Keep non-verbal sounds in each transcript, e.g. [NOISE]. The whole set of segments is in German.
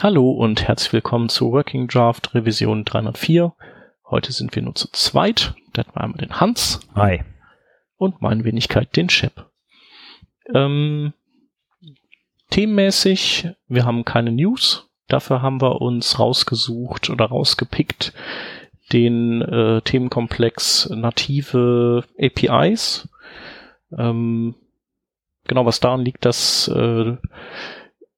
Hallo und herzlich willkommen zu Working Draft Revision 304. Heute sind wir nur zu zweit. Da hatten wir einmal den Hans. Hi. Und meine Wenigkeit den Chip. Ähm, themenmäßig, wir haben keine News. Dafür haben wir uns rausgesucht oder rausgepickt den äh, Themenkomplex native APIs. Ähm, genau, was daran liegt, dass äh,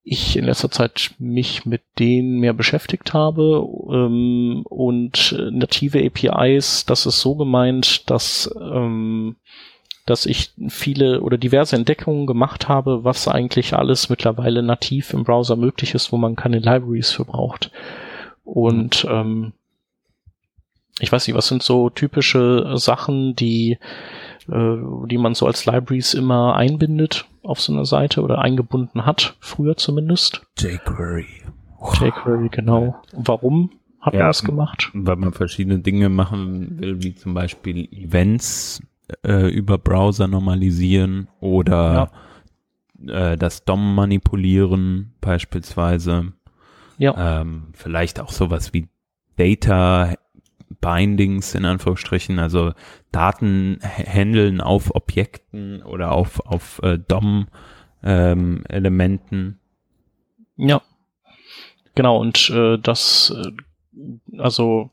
ich in letzter Zeit mich mit denen mehr beschäftigt habe ähm, und native APIs, das ist so gemeint, dass ähm, dass ich viele oder diverse Entdeckungen gemacht habe, was eigentlich alles mittlerweile nativ im Browser möglich ist, wo man keine Libraries für braucht. Und ähm, ich weiß nicht, was sind so typische Sachen, die äh, die man so als Libraries immer einbindet auf so einer Seite oder eingebunden hat, früher zumindest. jQuery. jQuery, genau. Warum hat ja, man das gemacht? Weil man verschiedene Dinge machen will, wie zum Beispiel Events äh, über Browser normalisieren oder ja. äh, das DOM manipulieren beispielsweise. Ja. Ähm, vielleicht auch sowas wie Data Bindings in Anführungsstrichen, also Daten handeln auf Objekten oder auf, auf äh, DOM-Elementen. Ähm, ja, genau, und äh, das, äh, also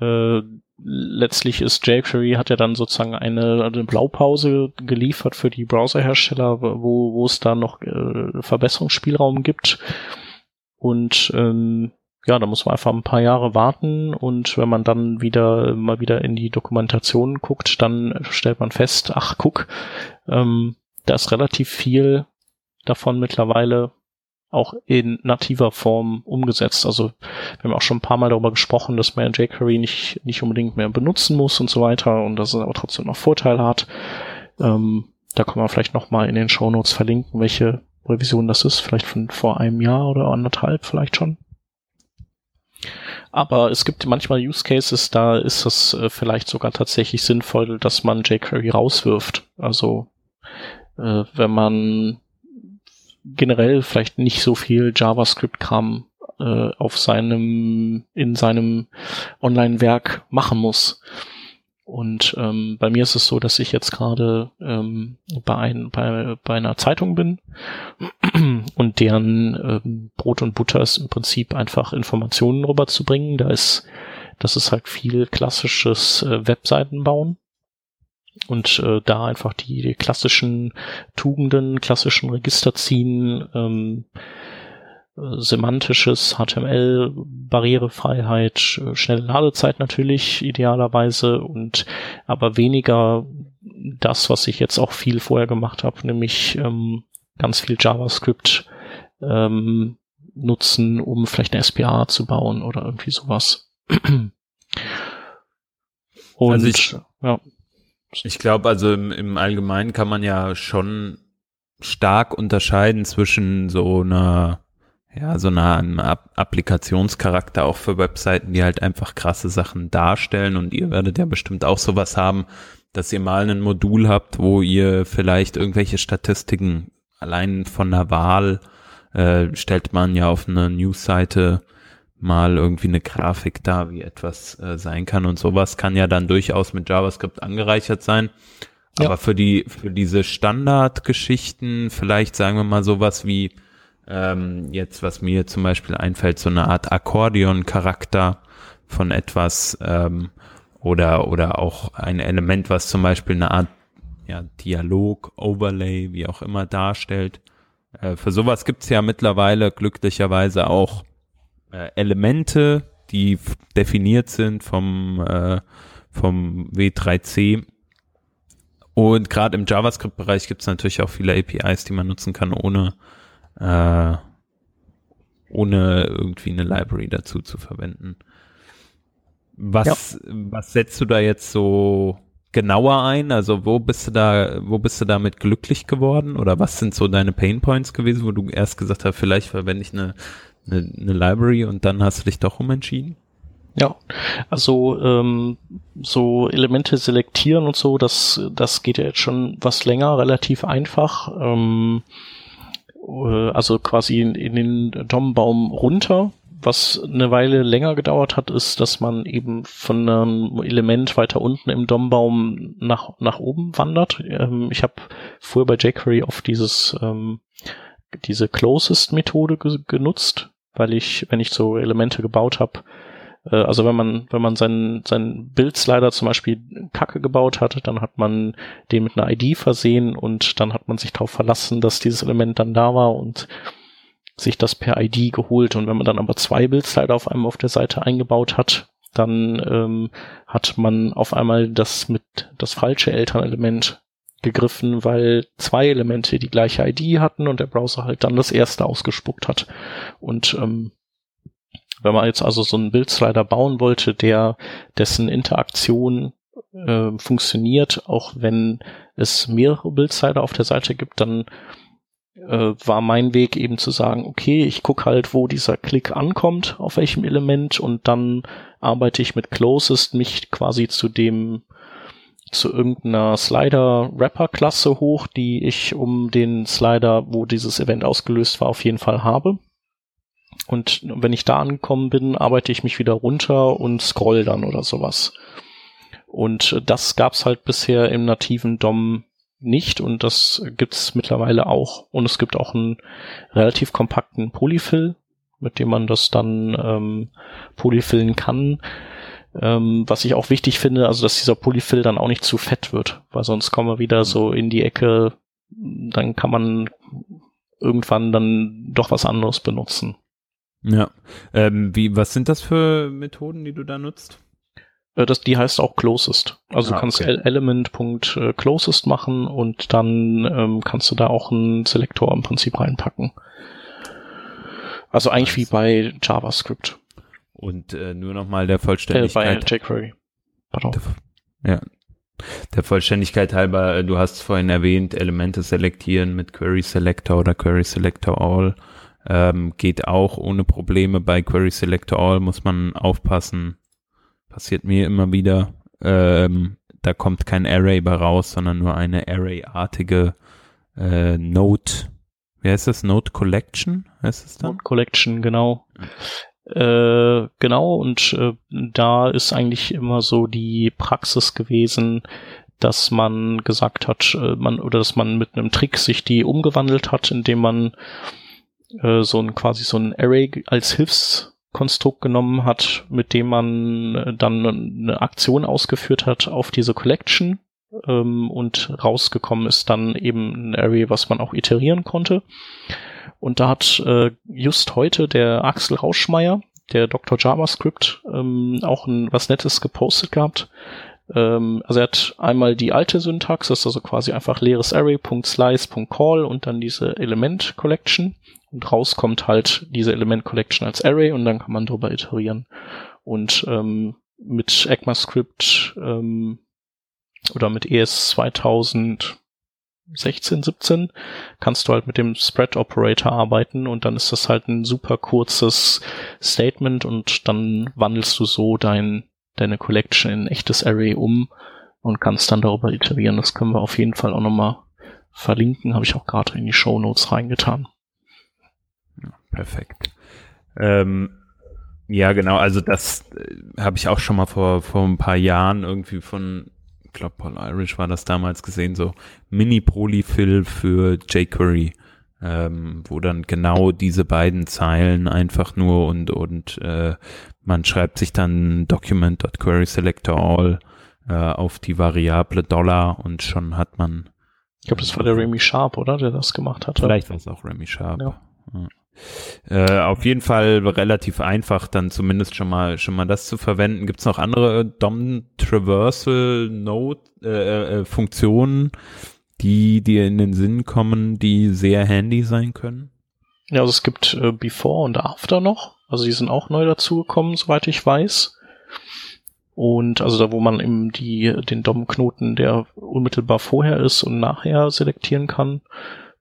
äh, letztlich ist jQuery hat ja dann sozusagen eine, eine Blaupause geliefert für die Browserhersteller, wo, wo es da noch äh, Verbesserungsspielraum gibt. Und ähm, ja, da muss man einfach ein paar Jahre warten und wenn man dann wieder mal wieder in die Dokumentation guckt, dann stellt man fest, ach guck, ähm, da ist relativ viel davon mittlerweile auch in nativer Form umgesetzt. Also wir haben auch schon ein paar Mal darüber gesprochen, dass man jQuery nicht, nicht unbedingt mehr benutzen muss und so weiter und dass es aber trotzdem noch Vorteile hat. Ähm, da kann man vielleicht noch mal in den Show Notes verlinken, welche Revision das ist, vielleicht von vor einem Jahr oder anderthalb vielleicht schon. Aber es gibt manchmal Use Cases, da ist es äh, vielleicht sogar tatsächlich sinnvoll, dass man jQuery rauswirft. Also äh, wenn man generell vielleicht nicht so viel JavaScript-Kram äh, auf seinem, in seinem Online-Werk machen muss. Und ähm, bei mir ist es so, dass ich jetzt gerade ähm, bei, ein, bei, bei einer Zeitung bin [CLEARS THROAT] und deren ähm, Brot und Butter ist im Prinzip einfach Informationen rüberzubringen. Da ist, das ist halt viel klassisches äh, Webseiten bauen und äh, da einfach die, die klassischen Tugenden, klassischen Register ziehen, ähm, semantisches HTML, Barrierefreiheit, schnelle Ladezeit natürlich idealerweise und aber weniger das, was ich jetzt auch viel vorher gemacht habe, nämlich ähm, ganz viel JavaScript ähm, nutzen, um vielleicht eine SPA zu bauen oder irgendwie sowas. [CLEARS THROAT] und also ich, ja. Ich glaube, also im, im Allgemeinen kann man ja schon stark unterscheiden zwischen so einer ja, so nah einem Applikationscharakter auch für Webseiten, die halt einfach krasse Sachen darstellen und ihr werdet ja bestimmt auch sowas haben, dass ihr mal ein Modul habt, wo ihr vielleicht irgendwelche Statistiken allein von der Wahl äh, stellt man ja auf einer Newsseite mal irgendwie eine Grafik da, wie etwas äh, sein kann und sowas kann ja dann durchaus mit JavaScript angereichert sein. Ja. Aber für die, für diese Standardgeschichten, vielleicht sagen wir mal sowas wie ähm, jetzt, was mir zum Beispiel einfällt, so eine Art Akkordeon-Charakter von etwas ähm, oder, oder auch ein Element, was zum Beispiel eine Art ja, Dialog, Overlay, wie auch immer darstellt. Äh, für sowas gibt's ja mittlerweile glücklicherweise auch äh, Elemente, die definiert sind vom, äh, vom W3C. Und gerade im JavaScript-Bereich gibt's natürlich auch viele APIs, die man nutzen kann, ohne äh, ohne irgendwie eine Library dazu zu verwenden. Was, ja. was setzt du da jetzt so genauer ein? Also wo bist du da, wo bist du damit glücklich geworden? Oder was sind so deine Pain Points gewesen, wo du erst gesagt hast, vielleicht verwende ich eine, eine, eine Library und dann hast du dich doch umentschieden? Ja, also ähm, so Elemente selektieren und so, das, das geht ja jetzt schon was länger, relativ einfach. Ähm, äh, also quasi in, in den DOM-Baum runter. Was eine Weile länger gedauert hat, ist, dass man eben von einem Element weiter unten im DOM-Baum nach, nach oben wandert. Ähm, ich habe früher bei jQuery oft dieses, ähm, diese Closest-Methode ge genutzt, weil ich, wenn ich so Elemente gebaut habe, äh, also wenn man, wenn man seinen, seinen Bildslider zum Beispiel Kacke gebaut hat, dann hat man den mit einer ID versehen und dann hat man sich darauf verlassen, dass dieses Element dann da war und sich das per ID geholt. Und wenn man dann aber zwei Bildslider auf einmal auf der Seite eingebaut hat, dann ähm, hat man auf einmal das mit das falsche Elternelement gegriffen, weil zwei Elemente die gleiche ID hatten und der Browser halt dann das erste ausgespuckt hat. Und ähm, wenn man jetzt also so einen Bildslider bauen wollte, der dessen Interaktion äh, funktioniert, auch wenn es mehrere Bildslider auf der Seite gibt, dann äh, war mein Weg eben zu sagen, okay, ich gucke halt, wo dieser Klick ankommt, auf welchem Element und dann arbeite ich mit Closest mich quasi zu dem zu irgendeiner Slider-Wrapper-Klasse hoch, die ich um den Slider, wo dieses Event ausgelöst war, auf jeden Fall habe. Und wenn ich da angekommen bin, arbeite ich mich wieder runter und scroll dann oder sowas. Und das gab's halt bisher im nativen DOM nicht und das gibt's mittlerweile auch. Und es gibt auch einen relativ kompakten Polyfill, mit dem man das dann ähm, polyfillen kann. Ähm, was ich auch wichtig finde, also dass dieser Polyfill dann auch nicht zu fett wird, weil sonst kommen wir wieder so in die Ecke, dann kann man irgendwann dann doch was anderes benutzen. Ja. Ähm, wie, was sind das für Methoden, die du da nutzt? Äh, das, die heißt auch Closest. Also ah, du kannst okay. Element.closest machen und dann ähm, kannst du da auch einen Selektor im Prinzip reinpacken. Also eigentlich wie bei JavaScript. Und äh, nur nochmal der Vollständigkeit. Äh, bei jQuery. Pardon. Der, ja. Der Vollständigkeit halber, äh, du hast vorhin erwähnt, Elemente selektieren mit Query Selector oder Query Selector All. Ähm, geht auch ohne Probleme bei Query Selector All, muss man aufpassen. Passiert mir immer wieder. Ähm, da kommt kein Array bei raus, sondern nur eine Array-artige äh, Node. Wie heißt das? Node Collection heißt es dann? Node Collection, genau. Äh, genau, und äh, da ist eigentlich immer so die Praxis gewesen, dass man gesagt hat, äh, man oder dass man mit einem Trick sich die umgewandelt hat, indem man äh, so ein quasi so ein Array als Hilfskonstrukt genommen hat, mit dem man äh, dann eine Aktion ausgeführt hat auf diese Collection ähm, und rausgekommen ist dann eben ein Array, was man auch iterieren konnte. Und da hat äh, just heute der Axel Rauschmeier, der Dr. JavaScript, ähm, auch ein, was Nettes gepostet gehabt. Ähm, also er hat einmal die alte Syntax, das ist also quasi einfach leeres Array.slice.call und dann diese Element Collection. Und rauskommt halt diese Element Collection als Array und dann kann man darüber iterieren. Und ähm, mit ECMAScript ähm, oder mit ES 2016, 17 kannst du halt mit dem Spread Operator arbeiten und dann ist das halt ein super kurzes Statement und dann wandelst du so dein, deine Collection in ein echtes Array um und kannst dann darüber iterieren. Das können wir auf jeden Fall auch nochmal verlinken, habe ich auch gerade in die Show Notes reingetan. Perfekt. Ähm, ja, genau, also das äh, habe ich auch schon mal vor, vor ein paar Jahren irgendwie von, ich glaube, Paul Irish war das damals gesehen, so Mini-Polyfill für jQuery, ähm, wo dann genau diese beiden Zeilen einfach nur und, und äh, man schreibt sich dann document.querySelectorAll äh, auf die Variable Dollar und schon hat man ich glaube, das war der Remy Sharp, oder? Der das gemacht hat. Vielleicht war es auch Remy Sharp. Ja. ja. Äh, auf jeden Fall relativ einfach, dann zumindest schon mal schon mal das zu verwenden. Gibt es noch andere DOM Traversal Node äh, äh, äh, Funktionen, die dir in den Sinn kommen, die sehr handy sein können? Ja, also es gibt äh, Before und After noch. Also die sind auch neu dazugekommen, soweit ich weiß. Und also da, wo man eben die, den DOM-Knoten, der unmittelbar vorher ist und nachher selektieren kann.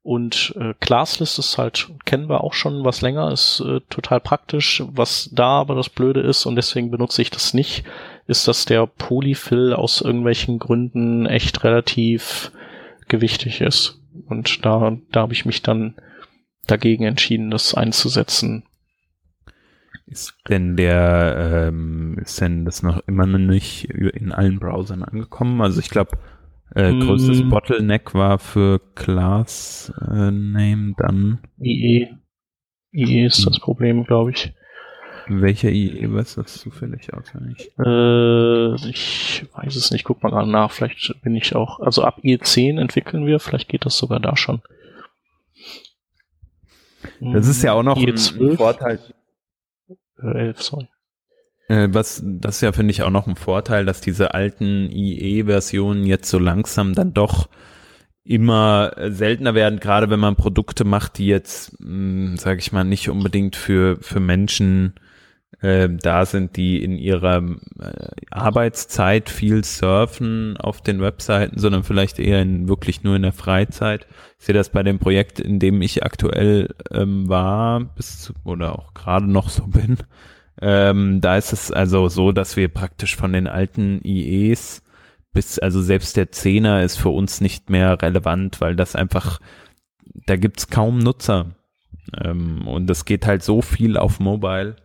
Und äh, Classlist ist halt, kennen wir auch schon was länger, ist äh, total praktisch. Was da aber das Blöde ist, und deswegen benutze ich das nicht, ist, dass der Polyfill aus irgendwelchen Gründen echt relativ gewichtig ist. Und da, da habe ich mich dann dagegen entschieden, das einzusetzen. Ist denn der, ähm, ist denn das noch immer noch nicht in allen Browsern angekommen? Also ich glaube, äh, größtes mm. Bottleneck war für Class äh, Name dann. IE. IE ist das Problem, glaube ich. Welcher IE, weißt du das zufällig auswendig? Äh, ich weiß es nicht, guck mal gerade nach, vielleicht bin ich auch, also ab IE10 entwickeln wir, vielleicht geht das sogar da schon. Das ist ja auch noch IE12. ein Vorteil. Äh, 11, sorry. Äh, was, das ist ja, finde ich, auch noch ein Vorteil, dass diese alten IE-Versionen jetzt so langsam dann doch immer seltener werden, gerade wenn man Produkte macht, die jetzt, hm, sage ich mal, nicht unbedingt für, für Menschen äh, da sind, die in ihrer äh, Arbeitszeit viel surfen auf den Webseiten, sondern vielleicht eher in, wirklich nur in der Freizeit. Ich sehe das bei dem Projekt, in dem ich aktuell ähm, war, bis zu, oder auch gerade noch so bin. Ähm, da ist es also so, dass wir praktisch von den alten IEs bis, also selbst der Zehner ist für uns nicht mehr relevant, weil das einfach, da gibt's kaum Nutzer. Ähm, und es geht halt so viel auf Mobile.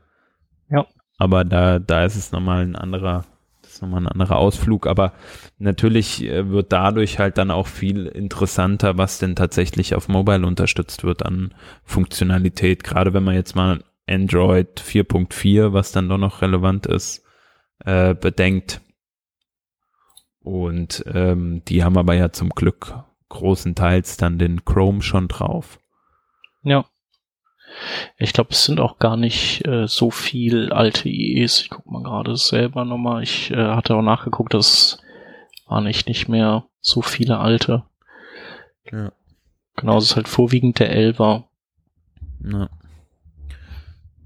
Aber da, da ist es nochmal ein anderer, das ist nochmal ein anderer Ausflug. Aber natürlich äh, wird dadurch halt dann auch viel interessanter, was denn tatsächlich auf Mobile unterstützt wird an Funktionalität. Gerade wenn man jetzt mal Android 4.4, was dann doch noch relevant ist, äh, bedenkt. Und ähm, die haben aber ja zum Glück großenteils dann den Chrome schon drauf. Ja. Ich glaube, es sind auch gar nicht äh, so viel alte IEs. Ich guck mal gerade selber nochmal. Ich äh, hatte auch nachgeguckt, das waren echt nicht mehr so viele alte. Ja. Genau, es ist halt vorwiegend der Elver. Ja.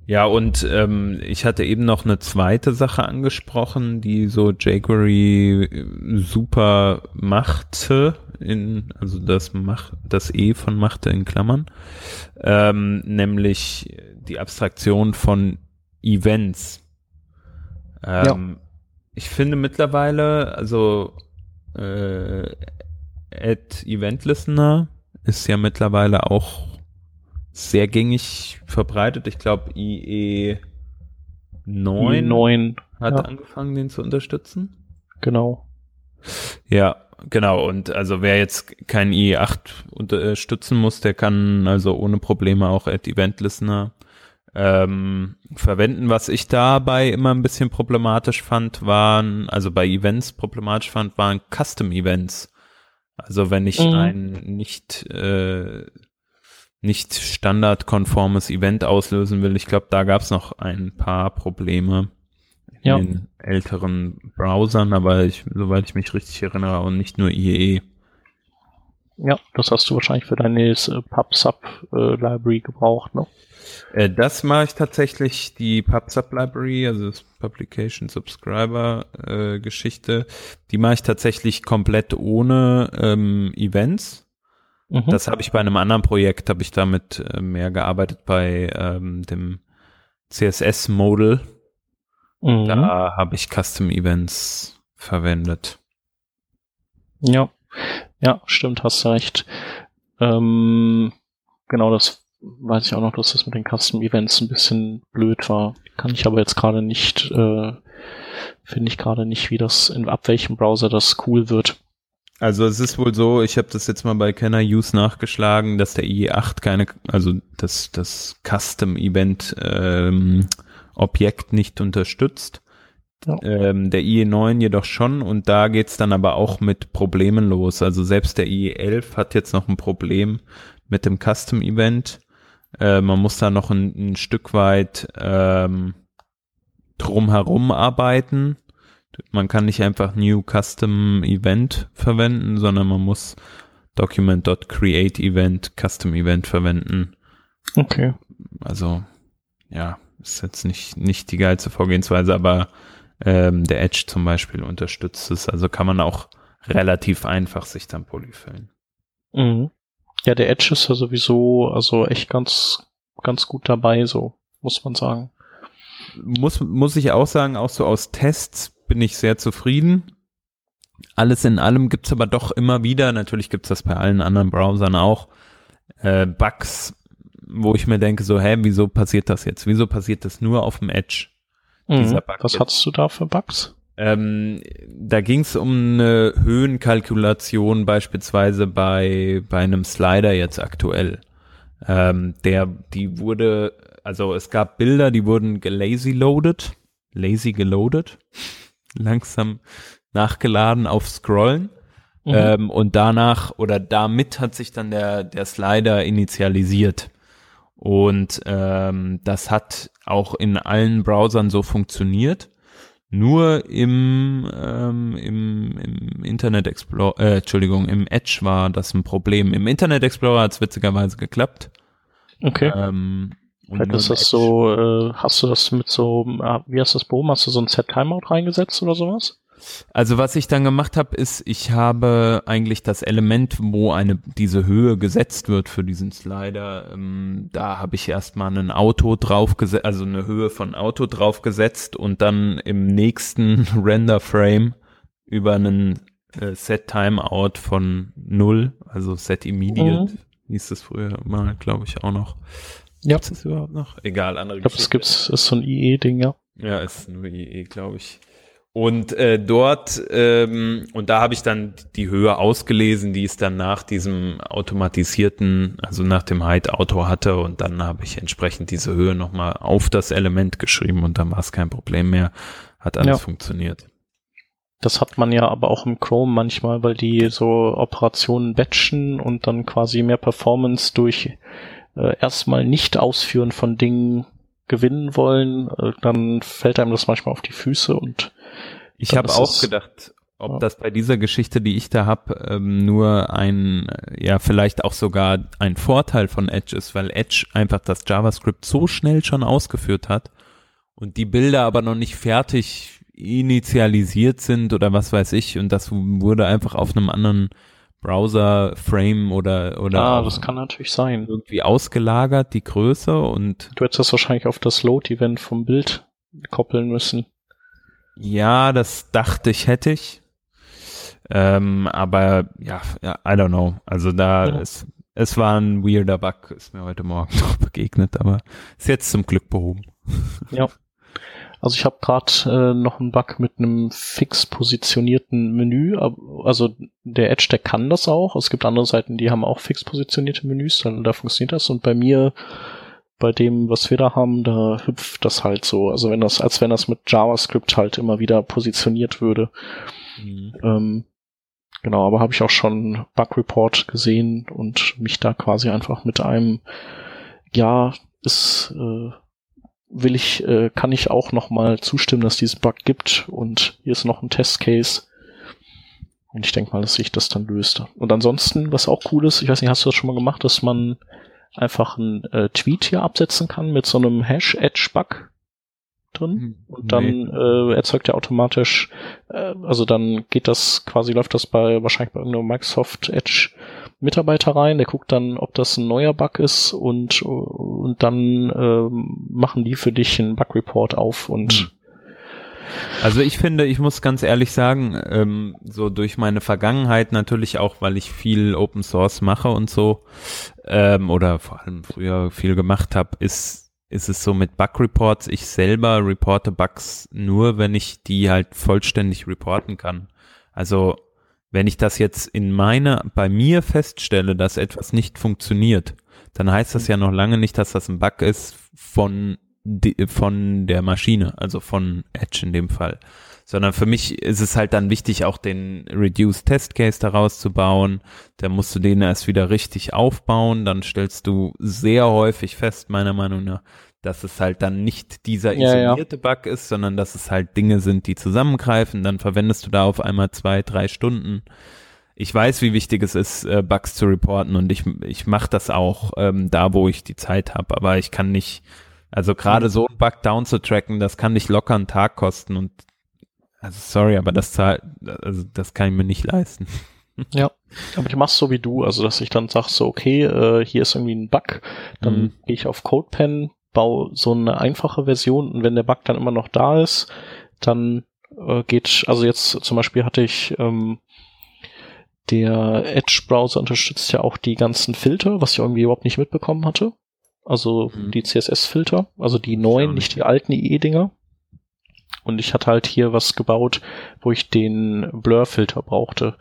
Ja, und ähm, ich hatte eben noch eine zweite Sache angesprochen, die so jQuery äh, super machte, in, also das Mach, das E von machte in Klammern, ähm, nämlich die Abstraktion von Events. Ähm, ja. Ich finde mittlerweile, also äh, Add Event Listener ist ja mittlerweile auch sehr gängig verbreitet. Ich glaube, IE 9, 9 hat ja. angefangen, den zu unterstützen. Genau. Ja, genau. Und also wer jetzt kein IE8 unterstützen muss, der kann also ohne Probleme auch Add Event Listener ähm, verwenden. Was ich dabei immer ein bisschen problematisch fand, waren, also bei Events problematisch fand, waren Custom Events. Also wenn ich mhm. ein nicht äh, nicht standardkonformes Event auslösen will. Ich glaube, da gab es noch ein paar Probleme in ja. den älteren Browsern, aber ich, soweit ich mich richtig erinnere, und nicht nur IE. Ja, das hast du wahrscheinlich für deine äh, PubSub-Library äh, gebraucht, ne? Äh, das mache ich tatsächlich, die PubSub-Library, also das Publication Subscriber-Geschichte, die mache ich tatsächlich komplett ohne ähm, Events. Mhm. Das habe ich bei einem anderen Projekt, habe ich damit äh, mehr gearbeitet bei ähm, dem CSS-Modal. Mhm. Da habe ich Custom Events verwendet. Ja, ja, stimmt, hast recht. Ähm, genau, das weiß ich auch noch, dass das mit den Custom Events ein bisschen blöd war. Kann ich aber jetzt gerade nicht, äh, finde ich gerade nicht, wie das in ab welchem Browser das cool wird. Also es ist wohl so, ich habe das jetzt mal bei Kenner Use nachgeschlagen, dass der IE8 keine, also das, das Custom Event ähm, Objekt nicht unterstützt. Ja. Ähm, der IE9 jedoch schon und da geht's dann aber auch mit Problemen los. Also selbst der IE11 hat jetzt noch ein Problem mit dem Custom Event. Äh, man muss da noch ein, ein Stück weit ähm, drumherum arbeiten man kann nicht einfach New Custom Event verwenden, sondern man muss Document.create Event Custom Event verwenden. Okay. Also, ja, ist jetzt nicht, nicht die geilste Vorgehensweise, aber ähm, der Edge zum Beispiel unterstützt es. Also kann man auch relativ einfach sich dann polyfillen. Mhm. Ja, der Edge ist ja sowieso also echt ganz, ganz gut dabei, so muss man sagen. Muss, muss ich auch sagen, auch so aus Tests bin ich sehr zufrieden. Alles in allem gibt's aber doch immer wieder, natürlich gibt's das bei allen anderen Browsern auch, äh, Bugs, wo ich mir denke, so, hä, wieso passiert das jetzt? Wieso passiert das nur auf dem Edge? Mhm. Was hattest du da für Bugs? Ähm, da ging es um eine Höhenkalkulation beispielsweise bei, bei einem Slider jetzt aktuell. Ähm, der, die wurde, also es gab Bilder, die wurden lazy loaded, lazy geloadet, langsam nachgeladen auf Scrollen. Mhm. Ähm, und danach oder damit hat sich dann der, der Slider initialisiert. Und ähm, das hat auch in allen Browsern so funktioniert. Nur im, ähm, im, im Internet Explorer, äh, Entschuldigung, im Edge war das ein Problem. Im Internet Explorer hat es witzigerweise geklappt. Okay. Ähm, ist das so, äh, hast du das mit so, äh, wie hast du das behoben? Hast du so ein Set-Timeout reingesetzt oder sowas? Also was ich dann gemacht habe, ist, ich habe eigentlich das Element, wo eine diese Höhe gesetzt wird für diesen Slider, ähm, da habe ich erstmal ein Auto draufgesetzt, also eine Höhe von Auto draufgesetzt und dann im nächsten [LAUGHS] Render Frame über einen äh, Set Timeout von null, also Set Immediate, mhm. hieß das früher mal, glaube ich auch noch. Ja. Gibt es überhaupt noch? Egal, andere Ich glaube, es gibt's, ist so ein IE-Ding, ja. Ja, ist nur IE, glaube ich. Und äh, dort, ähm, und da habe ich dann die Höhe ausgelesen, die es dann nach diesem automatisierten, also nach dem Height-Auto hatte. Und dann habe ich entsprechend diese Höhe nochmal auf das Element geschrieben und dann war es kein Problem mehr. Hat alles ja. funktioniert. Das hat man ja aber auch im Chrome manchmal, weil die so Operationen batchen und dann quasi mehr Performance durch äh, erstmal nicht ausführen von Dingen gewinnen wollen, äh, dann fällt einem das manchmal auf die Füße und ich habe auch gedacht, ob das bei dieser Geschichte, die ich da habe, ähm, nur ein, ja, vielleicht auch sogar ein Vorteil von Edge ist, weil Edge einfach das JavaScript so schnell schon ausgeführt hat und die Bilder aber noch nicht fertig initialisiert sind oder was weiß ich und das wurde einfach auf einem anderen Browser-Frame oder oder ah, das kann natürlich sein. irgendwie ausgelagert, die Größe und du hättest das wahrscheinlich auf das Load-Event vom Bild koppeln müssen. Ja, das dachte ich, hätte ich. Ähm, aber ja, I don't know. Also da ja. ist, es war ein weirder Bug, ist mir heute Morgen [LAUGHS] noch begegnet, aber ist jetzt zum Glück behoben. Ja. [LAUGHS] Also ich habe gerade äh, noch einen Bug mit einem fix positionierten Menü. Also der Edge, der kann das auch. Es gibt andere Seiten, die haben auch fix positionierte Menüs, dann da funktioniert das. Und bei mir bei dem, was wir da haben, da hüpft das halt so. Also wenn das, als wenn das mit JavaScript halt immer wieder positioniert würde. Mhm. Ähm, genau, aber habe ich auch schon Bug Report gesehen und mich da quasi einfach mit einem, ja, ist, äh, will ich, äh, kann ich auch noch mal zustimmen, dass diesen Bug gibt und hier ist noch ein Testcase. Und ich denke mal, dass sich das dann löst. Und ansonsten, was auch cool ist, ich weiß nicht, hast du das schon mal gemacht, dass man einfach einen äh, Tweet hier absetzen kann mit so einem Hash Edge Bug drin hm, und dann nee. äh, erzeugt er automatisch, äh, also dann geht das quasi läuft das bei wahrscheinlich bei irgendeinem Microsoft Edge Mitarbeiter rein, der guckt dann, ob das ein neuer Bug ist und und dann äh, machen die für dich einen Bug Report auf und hm. Also ich finde, ich muss ganz ehrlich sagen, ähm, so durch meine Vergangenheit natürlich auch, weil ich viel Open Source mache und so, ähm, oder vor allem früher viel gemacht habe, ist ist es so mit Bug Reports, ich selber reporte Bugs nur, wenn ich die halt vollständig reporten kann. Also wenn ich das jetzt in meiner, bei mir feststelle, dass etwas nicht funktioniert, dann heißt das ja noch lange nicht, dass das ein Bug ist von von der Maschine, also von Edge in dem Fall. Sondern für mich ist es halt dann wichtig, auch den Reduced Test Case daraus zu bauen. Da musst du den erst wieder richtig aufbauen. Dann stellst du sehr häufig fest, meiner Meinung nach, dass es halt dann nicht dieser isolierte ja, ja. Bug ist, sondern dass es halt Dinge sind, die zusammengreifen. Dann verwendest du da auf einmal zwei, drei Stunden. Ich weiß, wie wichtig es ist, äh, Bugs zu reporten und ich, ich mache das auch ähm, da, wo ich die Zeit habe, aber ich kann nicht also gerade so ein Bug down zu tracken, das kann dich locker einen Tag kosten und also sorry, aber das zahlt, also das kann ich mir nicht leisten. [LAUGHS] Ja, aber ich mach's so wie du, also dass ich dann sag so, okay, äh, hier ist irgendwie ein Bug, dann mhm. gehe ich auf CodePen, baue so eine einfache Version und wenn der Bug dann immer noch da ist, dann äh, geht, also jetzt zum Beispiel hatte ich ähm, der Edge-Browser unterstützt ja auch die ganzen Filter, was ich irgendwie überhaupt nicht mitbekommen hatte. also mhm. die CSS-Filter, also die neuen, nicht die alten IE-Dinger. Und ich hatte halt hier was gebaut, wo ich den Blur-Filter brauchte.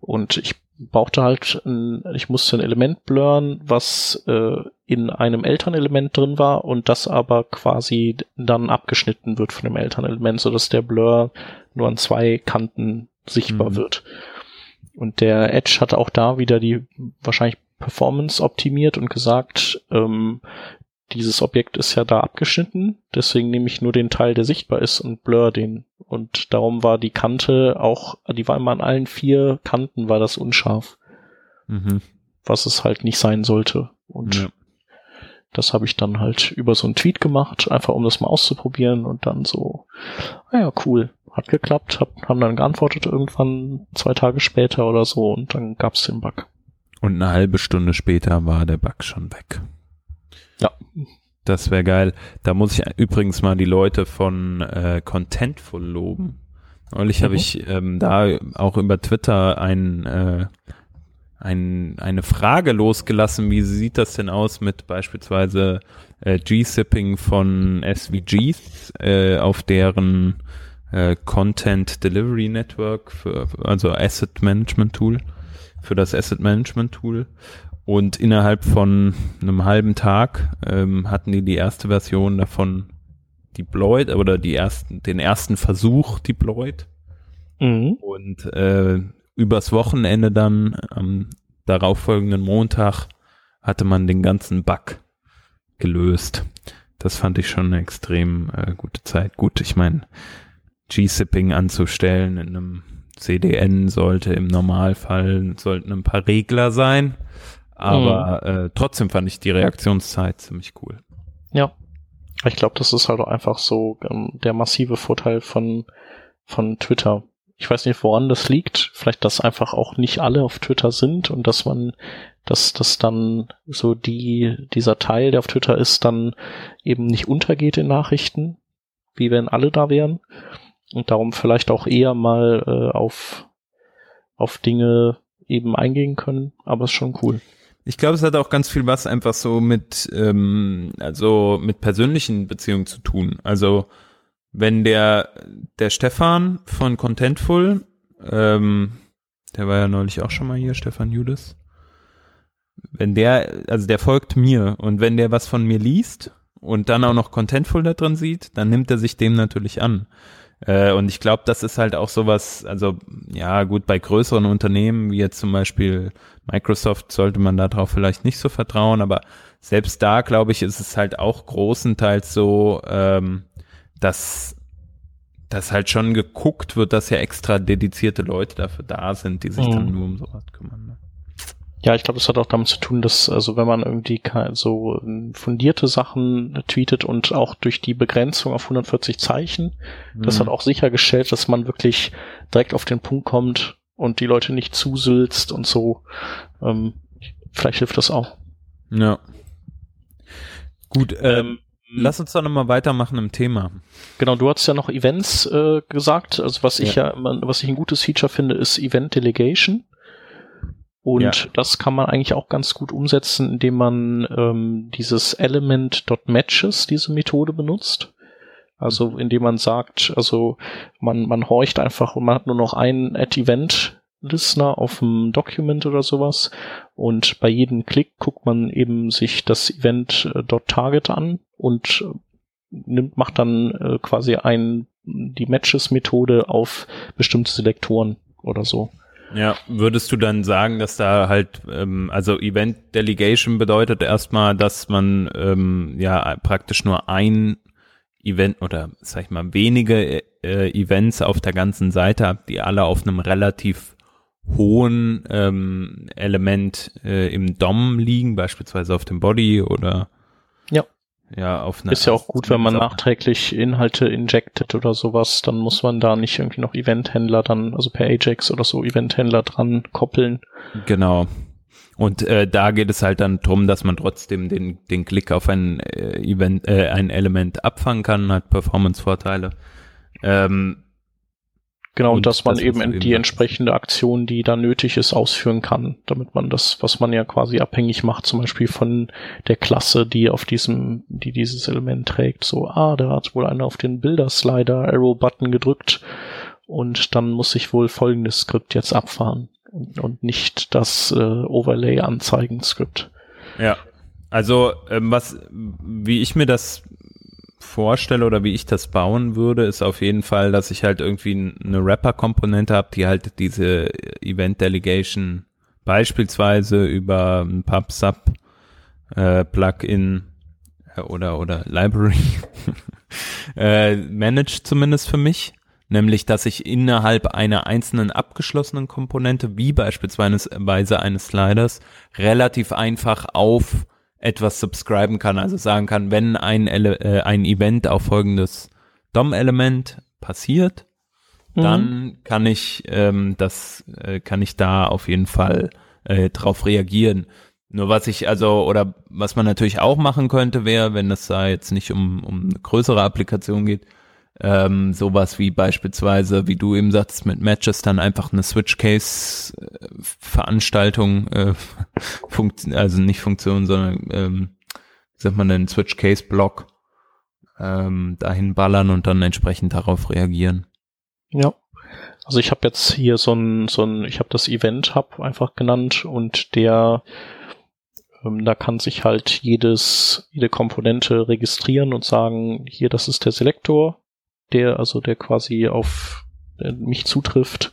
Und ich brauchte halt, ein, ich musste ein Element blurren, was äh, in einem Elternelement drin war und das aber quasi dann abgeschnitten wird von dem Elternelement, sodass der Blur nur an zwei Kanten sichtbar mhm. wird. Und der Edge hatte auch da wieder die wahrscheinlich Performance optimiert und gesagt, ähm, dieses Objekt ist ja da abgeschnitten, deswegen nehme ich nur den Teil, der sichtbar ist und blur den. Und darum war die Kante auch, die war immer an allen vier Kanten war das unscharf. Mhm. Was es halt nicht sein sollte. Und ja. das habe ich dann halt über so einen Tweet gemacht, einfach um das mal auszuprobieren und dann so, naja, ah cool, hat geklappt, hab, haben dann geantwortet irgendwann zwei Tage später oder so und dann gab's den Bug. Und eine halbe Stunde später war der Bug schon weg. Ja. Das wäre geil. Da muss ich übrigens mal die Leute von äh, Contentful loben. Neulich mhm. habe ich ähm, da auch über Twitter ein, äh, ein, eine Frage losgelassen, wie sieht das denn aus mit beispielsweise äh, G-Sipping von SVGs äh, auf deren äh, Content Delivery Network, für, also Asset Management Tool, für das Asset Management Tool. Und innerhalb von einem halben Tag ähm, hatten die die erste Version davon deployed oder die ersten, den ersten Versuch deployed. Mhm. Und äh, übers Wochenende dann am darauffolgenden Montag hatte man den ganzen Bug gelöst. Das fand ich schon eine extrem äh, gute Zeit. Gut, ich meine, G-Sipping anzustellen in einem CDN sollte im Normalfall sollten ein paar Regler sein. Aber mhm. äh, trotzdem fand ich die Reaktionszeit ziemlich cool. Ja. Ich glaube, das ist halt auch einfach so ähm, der massive Vorteil von, von Twitter. Ich weiß nicht, woran das liegt. Vielleicht, dass einfach auch nicht alle auf Twitter sind und dass man, dass das dann so die, dieser Teil, der auf Twitter ist, dann eben nicht untergeht in Nachrichten, wie wenn alle da wären. Und darum vielleicht auch eher mal äh, auf, auf Dinge eben eingehen können. Aber ist schon cool. Ich glaube, es hat auch ganz viel was einfach so mit, ähm, also mit persönlichen Beziehungen zu tun. Also wenn der, der Stefan von Contentful, ähm, der war ja neulich auch schon mal hier, Stefan Judas, wenn der, also der folgt mir und wenn der was von mir liest und dann auch noch Contentful da drin sieht, dann nimmt er sich dem natürlich an. Äh, und ich glaube, das ist halt auch sowas, also ja gut, bei größeren Unternehmen, wie jetzt zum Beispiel Microsoft, sollte man darauf vielleicht nicht so vertrauen, aber selbst da, glaube ich, ist es halt auch großenteils so, ähm, dass dass halt schon geguckt wird, dass ja extra dedizierte Leute dafür da sind, die sich mhm. dann nur um sowas kümmern. Ne? Ja, ich glaube, das hat auch damit zu tun, dass, also wenn man irgendwie so ähm, fundierte Sachen tweetet und auch durch die Begrenzung auf 140 Zeichen, mhm. das hat auch sichergestellt, dass man wirklich direkt auf den Punkt kommt und die Leute nicht zusülzt und so. Ähm, vielleicht hilft das auch. Ja. Gut, ähm, lass uns doch nochmal weitermachen im Thema. Genau, du hast ja noch Events äh, gesagt. Also was ich ja, ja was ich ein gutes Feature finde, ist Event Delegation. Und ja. das kann man eigentlich auch ganz gut umsetzen, indem man ähm, dieses Element.matches, diese Methode benutzt. Also indem man sagt, also man, man horcht einfach und man hat nur noch einen Add-Event Listener auf dem Document oder sowas und bei jedem Klick guckt man eben sich das Event.target an und nimmt, macht dann äh, quasi ein, die Matches-Methode auf bestimmte Selektoren oder so. Ja, würdest du dann sagen, dass da halt, ähm, also Event Delegation bedeutet erstmal, dass man ähm, ja praktisch nur ein Event oder sag ich mal wenige äh, Events auf der ganzen Seite hat, die alle auf einem relativ hohen ähm, Element äh, im DOM liegen, beispielsweise auf dem Body oder ja. Ja, auf einer Ist ja auch gut, wenn man nachträglich Inhalte injectet oder sowas, dann muss man da nicht irgendwie noch Eventhändler dann, also per Ajax oder so Eventhändler dran koppeln. Genau. Und äh, da geht es halt dann drum, dass man trotzdem den, den Klick auf ein äh, Event, äh, ein Element abfangen kann, hat Performance-Vorteile. Ähm, Genau, und dass man das, eben, eben die entsprechende Aktion, die da nötig ist, ausführen kann, damit man das, was man ja quasi abhängig macht, zum Beispiel von der Klasse, die auf diesem, die dieses Element trägt. So, ah, da hat wohl einer auf den Bilder-Slider Arrow-Button gedrückt und dann muss ich wohl folgendes Skript jetzt abfahren und, und nicht das äh, Overlay-Anzeigen-Skript. Ja, also ähm, was, wie ich mir das vorstelle oder wie ich das bauen würde, ist auf jeden Fall, dass ich halt irgendwie eine Rapper-Komponente habe, die halt diese Event Delegation beispielsweise über ein PubSub äh, Plugin äh, oder oder Library [LAUGHS] äh, managt zumindest für mich, nämlich dass ich innerhalb einer einzelnen abgeschlossenen Komponente, wie beispielsweise eines Sliders, relativ einfach auf etwas subscriben kann, also sagen kann, wenn ein, Ele äh, ein Event auf folgendes DOM-Element passiert, mhm. dann kann ich ähm, das, äh, kann ich da auf jeden Fall äh, drauf reagieren. Nur was ich also, oder was man natürlich auch machen könnte, wäre, wenn es da jetzt nicht um, um eine größere Applikation geht, ähm, sowas wie beispielsweise, wie du eben sagst, mit Matches dann einfach eine Switch-Case-Veranstaltung, äh, [LAUGHS] funkt, also nicht Funktion, sondern ähm, wie sagt man denn, Switch-Case-Block ähm, dahin ballern und dann entsprechend darauf reagieren. Ja. Also ich habe jetzt hier so ein, so ein, ich habe das Event Hub einfach genannt und der ähm, da kann sich halt jedes, jede Komponente registrieren und sagen, hier, das ist der Selektor, der, also der quasi auf äh, mich zutrifft.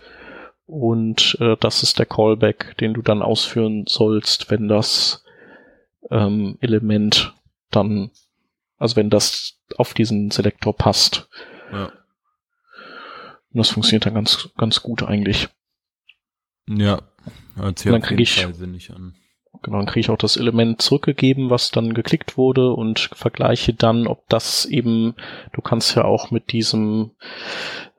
Und äh, das ist der Callback, den du dann ausführen sollst, wenn das ähm, Element dann, also wenn das auf diesen Selektor passt. Ja. Und das funktioniert dann ganz, ganz gut eigentlich. Ja, hört sich dann kriege ich, an. Genau, dann kriege ich auch das Element zurückgegeben, was dann geklickt wurde und vergleiche dann, ob das eben, du kannst ja auch mit diesem,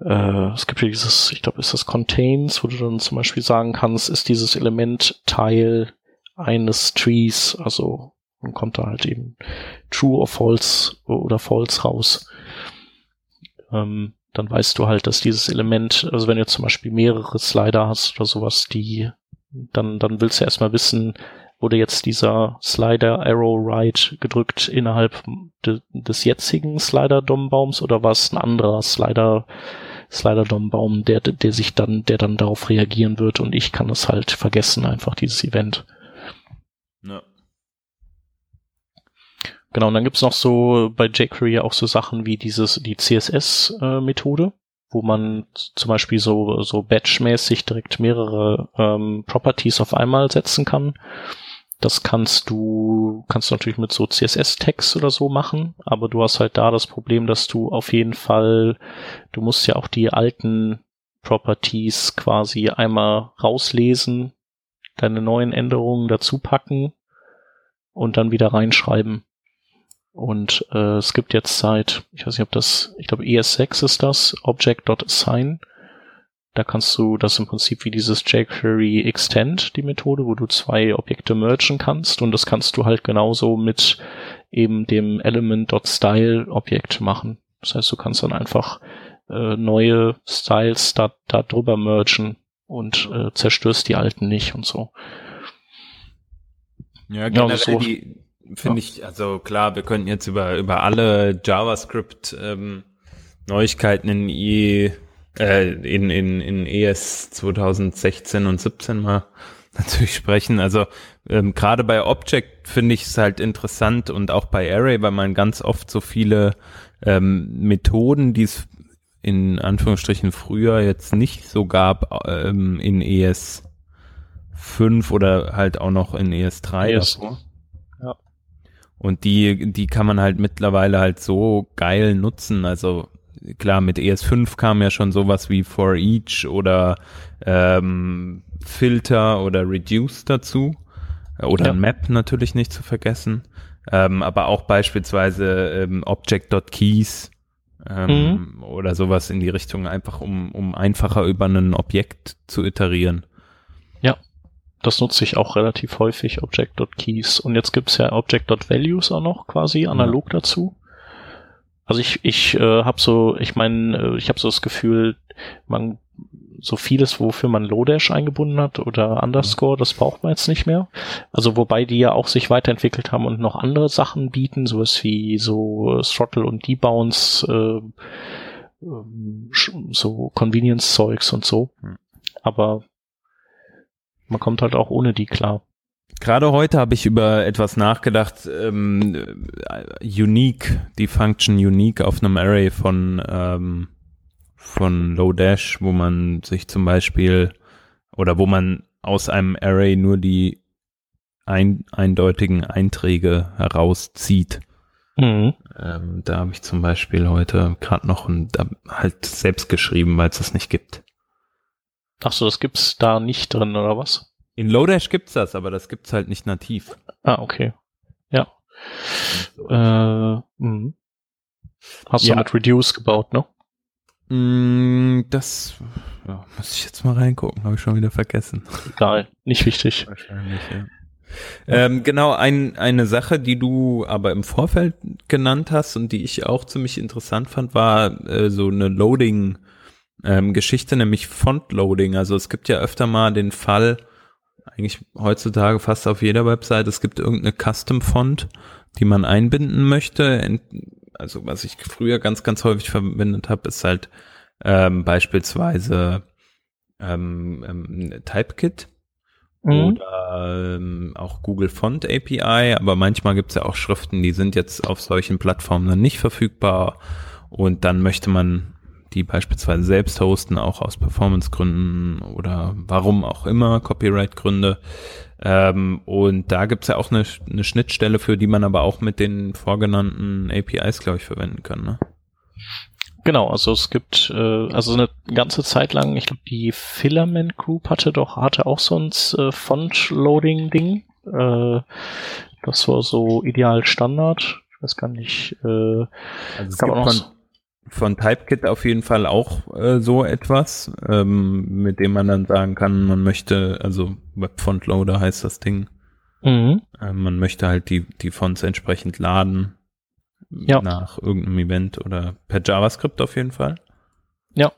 äh, es gibt ja dieses, ich glaube, ist das Contains, wo du dann zum Beispiel sagen kannst, ist dieses Element Teil eines Trees, also dann kommt da halt eben True or False oder False raus. Ähm, dann weißt du halt, dass dieses Element, also wenn du zum Beispiel mehrere Slider hast oder sowas, die dann, dann willst du erstmal wissen, wurde jetzt dieser Slider Arrow Right gedrückt innerhalb de, des jetzigen Slider Dombaums oder war es ein anderer Slider Slider Dombaum, der der sich dann der dann darauf reagieren wird und ich kann es halt vergessen einfach dieses Event. Ja. Genau, und dann gibt's noch so bei jQuery auch so Sachen wie dieses, die CSS-Methode, äh, wo man zum Beispiel so, so batchmäßig direkt mehrere ähm, Properties auf einmal setzen kann. Das kannst du, kannst du natürlich mit so CSS-Tags oder so machen, aber du hast halt da das Problem, dass du auf jeden Fall, du musst ja auch die alten Properties quasi einmal rauslesen, deine neuen Änderungen dazu packen und dann wieder reinschreiben. Und äh, es gibt jetzt seit, ich weiß nicht, ob das, ich glaube ES6 ist das, Object.assign. Da kannst du das im Prinzip wie dieses jQuery Extend, die Methode, wo du zwei Objekte mergen kannst und das kannst du halt genauso mit eben dem Element.style Objekt machen. Das heißt, du kannst dann einfach äh, neue Styles da, da drüber mergen und äh, zerstörst die alten nicht und so. Ja, generell ja, so. die finde ja. ich, also klar, wir könnten jetzt über, über alle JavaScript ähm, Neuigkeiten in IE äh, in, in, in ES 2016 und 17 mal [LAUGHS] natürlich sprechen. Also ähm, gerade bei Object finde ich es halt interessant und auch bei Array, weil man ganz oft so viele ähm, Methoden, die es in Anführungsstrichen früher jetzt nicht so gab ähm, in ES 5 oder halt auch noch in ES3 ES. davor. Ja. Und die, die kann man halt mittlerweile halt so geil nutzen. Also klar, mit ES5 kam ja schon sowas wie For Each oder ähm, Filter oder Reduce dazu. Oder ja. Map natürlich nicht zu vergessen. Ähm, aber auch beispielsweise ähm, Object.keys ähm, mhm. oder sowas in die Richtung, einfach um, um einfacher über ein Objekt zu iterieren. Ja, das nutze ich auch relativ häufig, Object.keys. Und jetzt gibt's ja Object.values auch noch quasi analog ja. dazu. Also ich, ich äh, habe so, ich meine, äh, ich habe so das Gefühl, man so vieles, wofür man Lodash eingebunden hat oder Underscore, das braucht man jetzt nicht mehr. Also wobei die ja auch sich weiterentwickelt haben und noch andere Sachen bieten, sowas wie so Throttle und Debounce, äh, ähm, so Convenience-Zeugs und so. Hm. Aber man kommt halt auch ohne die klar. Gerade heute habe ich über etwas nachgedacht, ähm, unique, die Function unique auf einem Array von ähm, von Lodash, wo man sich zum Beispiel oder wo man aus einem Array nur die ein, eindeutigen Einträge herauszieht. Mhm. Ähm, da habe ich zum Beispiel heute gerade noch ein, halt selbst geschrieben, weil es das nicht gibt. Ach so, das gibt's da nicht drin oder was? In Lodash gibt's das, aber das gibt's halt nicht nativ. Ah, okay. Ja. Äh, mh. Hast ja. du mit Reduce gebaut, ne? Mm, das ja, muss ich jetzt mal reingucken, habe ich schon wieder vergessen. Egal, nicht wichtig. Wahrscheinlich, ja. Ähm, genau, ein, eine Sache, die du aber im Vorfeld genannt hast und die ich auch ziemlich interessant fand, war äh, so eine Loading ähm, Geschichte, nämlich Font Loading. Also es gibt ja öfter mal den Fall, eigentlich heutzutage fast auf jeder Website, es gibt irgendeine Custom Font, die man einbinden möchte, also was ich früher ganz, ganz häufig verwendet habe, ist halt ähm, beispielsweise ähm, ähm, Typekit mhm. oder ähm, auch Google Font API, aber manchmal gibt es ja auch Schriften, die sind jetzt auf solchen Plattformen dann nicht verfügbar. Und dann möchte man die beispielsweise selbst hosten, auch aus Performance-Gründen oder warum auch immer, Copyright-Gründe. Ähm, und da gibt's ja auch eine, eine Schnittstelle für, die man aber auch mit den vorgenannten APIs, glaube ich, verwenden kann. Ne? Genau, also es gibt äh, also eine ganze Zeit lang, ich glaube, die Filament Group hatte doch hatte auch so ein äh, Font-Loading-Ding. Äh, das war so ideal Standard. Ich weiß gar nicht. Äh, also es gibt von, von Typekit auf jeden Fall auch äh, so etwas, ähm, mit dem man dann sagen kann, man möchte, also Webfont-Loader heißt das Ding. Mhm. Äh, man möchte halt die, die Fonts entsprechend laden ja. nach irgendeinem Event oder per JavaScript auf jeden Fall. Ja,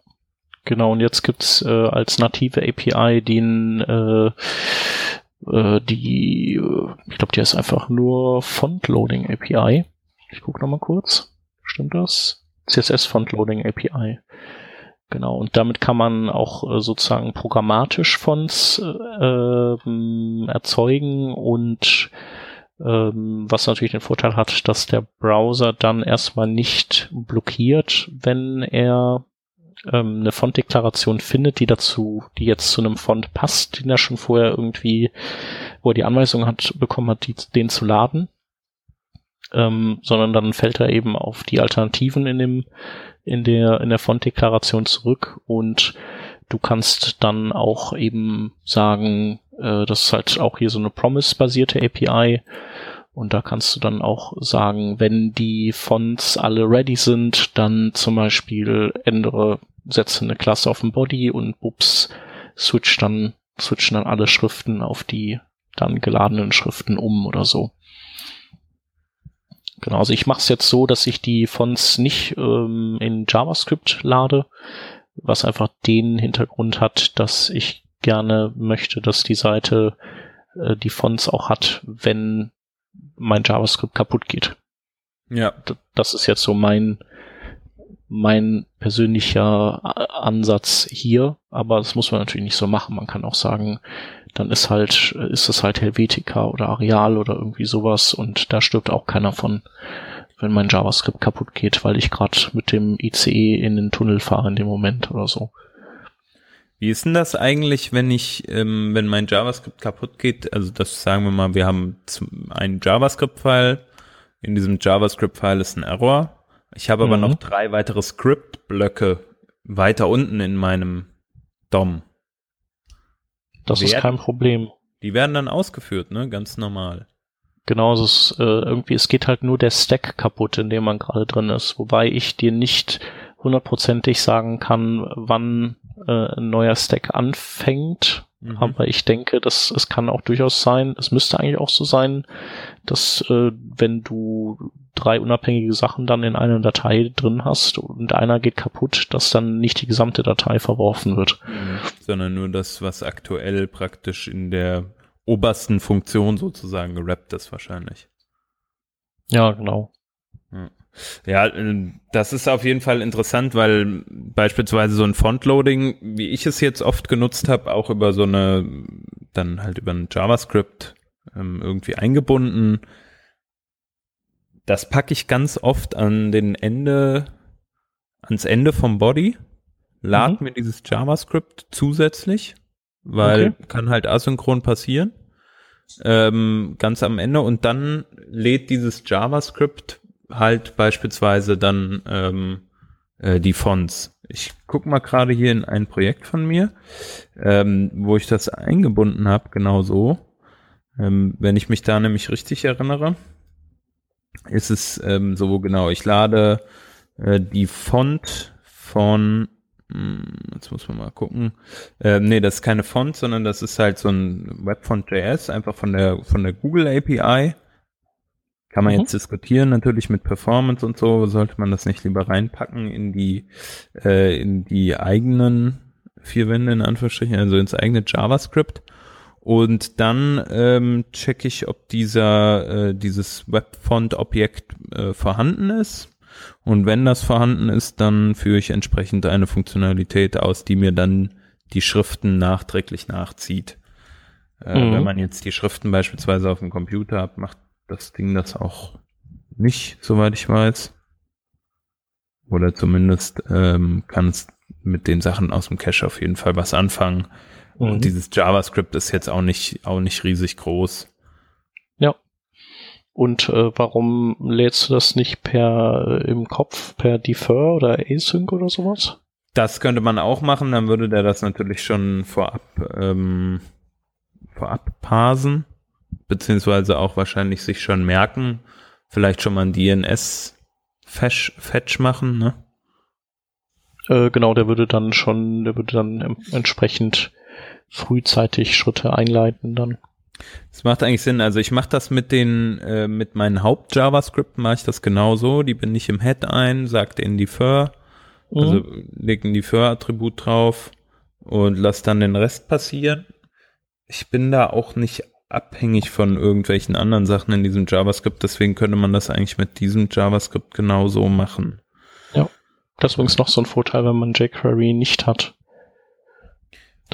genau. Und jetzt gibt's äh, als native API den äh, äh, die, äh, ich glaube, die ist einfach nur Font Loading API. Ich gucke noch mal kurz. Stimmt das? CSS Font Loading API. Genau, und damit kann man auch äh, sozusagen programmatisch Fonts äh, erzeugen und ähm, was natürlich den Vorteil hat, dass der Browser dann erstmal nicht blockiert, wenn er ähm, eine Fontdeklaration findet, die dazu, die jetzt zu einem Font passt, den er schon vorher irgendwie, wo er die Anweisung hat, bekommen hat, die, den zu laden ähm, sondern dann fällt er eben auf die Alternativen in dem in der in der Font-Deklaration zurück und du kannst dann auch eben sagen, äh, das ist halt auch hier so eine Promise-basierte API und da kannst du dann auch sagen, wenn die Fonts alle ready sind, dann zum Beispiel ändere, setze eine Klasse auf den Body und bups, switch dann, switchen dann alle Schriften auf die dann geladenen Schriften um oder so. Genau, also ich mache es jetzt so, dass ich die Fonts nicht ähm, in JavaScript lade, was einfach den Hintergrund hat, dass ich gerne möchte, dass die Seite äh, die Fonts auch hat, wenn mein JavaScript kaputt geht. Ja. Das ist jetzt so mein mein persönlicher Ansatz hier, aber das muss man natürlich nicht so machen. Man kann auch sagen, dann ist halt, ist es halt Helvetica oder Areal oder irgendwie sowas und da stirbt auch keiner von, wenn mein JavaScript kaputt geht, weil ich gerade mit dem ICE in den Tunnel fahre in dem Moment oder so. Wie ist denn das eigentlich, wenn ich, ähm, wenn mein JavaScript kaputt geht? Also das sagen wir mal, wir haben einen JavaScript-File. In diesem JavaScript-File ist ein Error. Ich habe aber mhm. noch drei weitere Script-Blöcke weiter unten in meinem DOM. Das werden, ist kein Problem. Die werden dann ausgeführt, ne? Ganz normal. Genau, es ist, äh, irgendwie, es geht halt nur der Stack kaputt, in dem man gerade drin ist, wobei ich dir nicht hundertprozentig sagen kann, wann äh, ein neuer Stack anfängt. Mhm. Aber ich denke, dass es kann auch durchaus sein, es müsste eigentlich auch so sein, dass äh, wenn du drei unabhängige Sachen dann in einer Datei drin hast und einer geht kaputt, dass dann nicht die gesamte Datei verworfen wird. Mhm. Sondern nur das, was aktuell praktisch in der obersten Funktion sozusagen gerappt ist wahrscheinlich. Ja, genau. Ja, äh, das ist auf jeden Fall interessant, weil beispielsweise so ein Frontloading, wie ich es jetzt oft genutzt habe, auch über so eine, dann halt über ein JavaScript ähm, irgendwie eingebunden, das packe ich ganz oft an den Ende, ans Ende vom Body, lad mhm. mir dieses JavaScript zusätzlich, weil okay. kann halt asynchron passieren, ähm, ganz am Ende und dann lädt dieses JavaScript halt beispielsweise dann ähm, äh, die Fonts. Ich guck mal gerade hier in ein Projekt von mir, ähm, wo ich das eingebunden habe, genau so. Ähm, wenn ich mich da nämlich richtig erinnere ist es ähm, so genau, ich lade äh, die Font von, hm, jetzt muss man mal gucken, äh, nee, das ist keine Font, sondern das ist halt so ein Webfont.js, einfach von der, von der Google API. Kann man mhm. jetzt diskutieren, natürlich mit Performance und so, sollte man das nicht lieber reinpacken in die, äh, in die eigenen vier Wände, in Anführungsstrichen, also ins eigene JavaScript. Und dann ähm, checke ich, ob dieser äh, dieses Webfont-Objekt äh, vorhanden ist. Und wenn das vorhanden ist, dann führe ich entsprechend eine Funktionalität aus, die mir dann die Schriften nachträglich nachzieht. Äh, mhm. Wenn man jetzt die Schriften beispielsweise auf dem Computer hat, macht das Ding das auch nicht, soweit ich weiß. Oder zumindest ähm, kann es mit den Sachen aus dem Cache auf jeden Fall was anfangen. Mhm. Und dieses JavaScript ist jetzt auch nicht, auch nicht riesig groß. Ja. Und äh, warum lädst du das nicht per äh, im Kopf, per Defer oder Async oder sowas? Das könnte man auch machen, dann würde der das natürlich schon vorab, ähm, vorab parsen, beziehungsweise auch wahrscheinlich sich schon merken, vielleicht schon mal ein DNS-Fetch machen, ne? Äh, genau, der würde dann schon, der würde dann entsprechend frühzeitig Schritte einleiten dann. Das macht eigentlich Sinn. Also ich mache das mit den, äh, mit meinen Haupt-JavaScript mache ich das genauso. Die bin ich im Head ein, sagt in die Defer, mhm. also leg ein Defer-Attribut drauf und lass dann den Rest passieren. Ich bin da auch nicht abhängig von irgendwelchen anderen Sachen in diesem JavaScript, deswegen könnte man das eigentlich mit diesem JavaScript genauso machen. Ja, das ist übrigens noch so ein Vorteil, wenn man jQuery nicht hat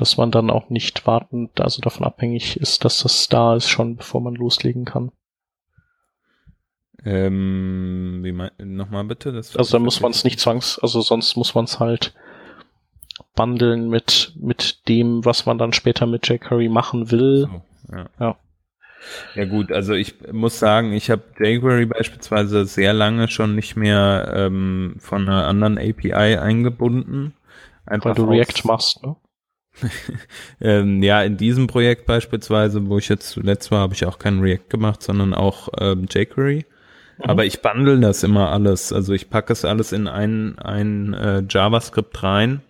dass man dann auch nicht wartend, also davon abhängig ist, dass das da ist, schon bevor man loslegen kann. Ähm, wie mein, nochmal bitte? Das also da muss man es nicht zwangs, also sonst muss man es halt bundeln mit, mit dem, was man dann später mit jQuery machen will. So, ja. ja. Ja gut, also ich muss sagen, ich habe jQuery beispielsweise sehr lange schon nicht mehr ähm, von einer anderen API eingebunden. Einfach Weil du React machst, ne? [LAUGHS] ähm, ja, in diesem Projekt beispielsweise, wo ich jetzt zuletzt war, habe ich auch kein React gemacht, sondern auch ähm, jQuery. Mhm. Aber ich bundle das immer alles. Also ich packe es alles in ein, ein äh, JavaScript rein.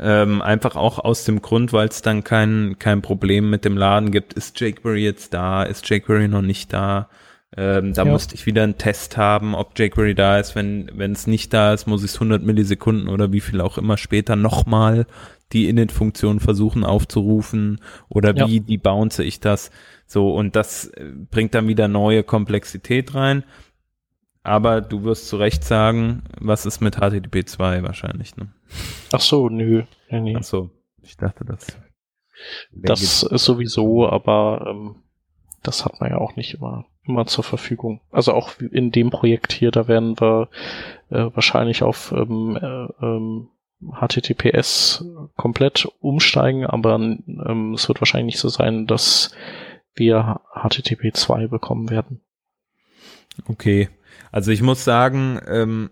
Ähm, einfach auch aus dem Grund, weil es dann kein, kein Problem mit dem Laden gibt. Ist jQuery jetzt da? Ist jQuery noch nicht da? Ähm, da ja. musste ich wieder einen Test haben, ob jQuery da ist. Wenn wenn es nicht da ist, muss ich es 100 Millisekunden oder wie viel auch immer später nochmal die Init-Funktion versuchen aufzurufen oder wie, ja. wie bounce ich das? So, und das äh, bringt dann wieder neue Komplexität rein. Aber du wirst zu Recht sagen, was ist mit HTTP 2 wahrscheinlich, ne? Ach so, nö. Nee, nee. Ach so, ich dachte das. Das ist sowieso, aber ähm, das hat man ja auch nicht immer, immer zur Verfügung. Also auch in dem Projekt hier, da werden wir äh, wahrscheinlich auf ähm, äh, ähm, HTTPS komplett umsteigen, aber ähm, es wird wahrscheinlich nicht so sein, dass wir HTTP 2 bekommen werden. Okay, also ich muss sagen, ähm,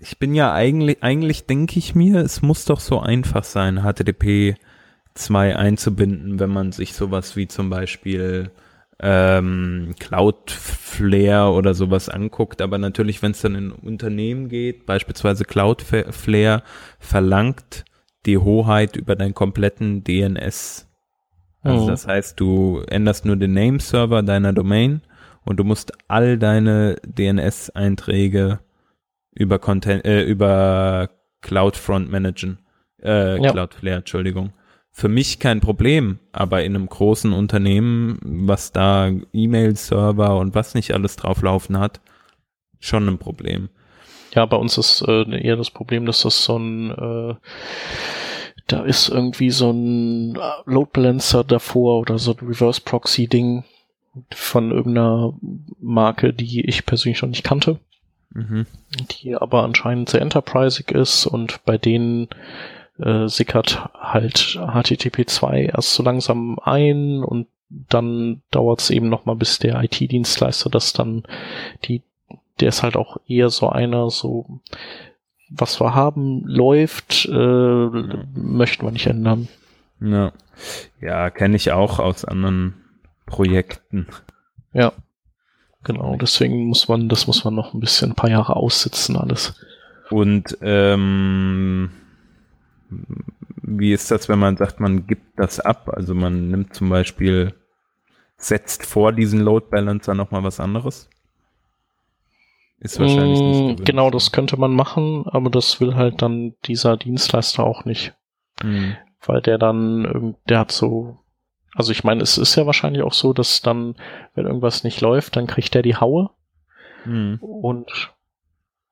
ich bin ja eigentlich, eigentlich denke ich mir, es muss doch so einfach sein, HTTP 2 einzubinden, wenn man sich sowas wie zum Beispiel ähm, Cloudflare oder sowas anguckt. Aber natürlich, wenn es dann in Unternehmen geht, beispielsweise Cloudflare verlangt die Hoheit über deinen kompletten DNS. Also oh. das heißt, du änderst nur den Name-Server deiner Domain und du musst all deine DNS-Einträge über Content, äh, über CloudFront managen, äh, ja. Cloudflare, Entschuldigung. Für mich kein Problem, aber in einem großen Unternehmen, was da E-Mail-Server und was nicht alles drauflaufen hat, schon ein Problem. Ja, bei uns ist äh, eher das Problem, dass das so ein äh, da ist irgendwie so ein Load Balancer davor oder so ein Reverse Proxy Ding von irgendeiner Marke, die ich persönlich noch nicht kannte, mhm. die aber anscheinend sehr enterprisig ist und bei denen äh, sickert halt HTTP 2 erst so langsam ein und dann dauert es eben noch mal, bis der IT-Dienstleister das dann die der ist halt auch eher so einer, so was wir haben, läuft, äh, möchten wir nicht ändern. Ja, ja kenne ich auch aus anderen Projekten. Ja, genau. Deswegen muss man, das muss man noch ein bisschen, ein paar Jahre aussitzen alles. Und ähm, wie ist das, wenn man sagt, man gibt das ab? Also man nimmt zum Beispiel, setzt vor diesen Load Balancer nochmal was anderes? Ist wahrscheinlich nicht mm, gewünscht. Genau, das könnte man machen, aber das will halt dann dieser Dienstleister auch nicht. Mhm. Weil der dann, der hat so, also ich meine, es ist ja wahrscheinlich auch so, dass dann, wenn irgendwas nicht läuft, dann kriegt der die Haue. Mhm. Und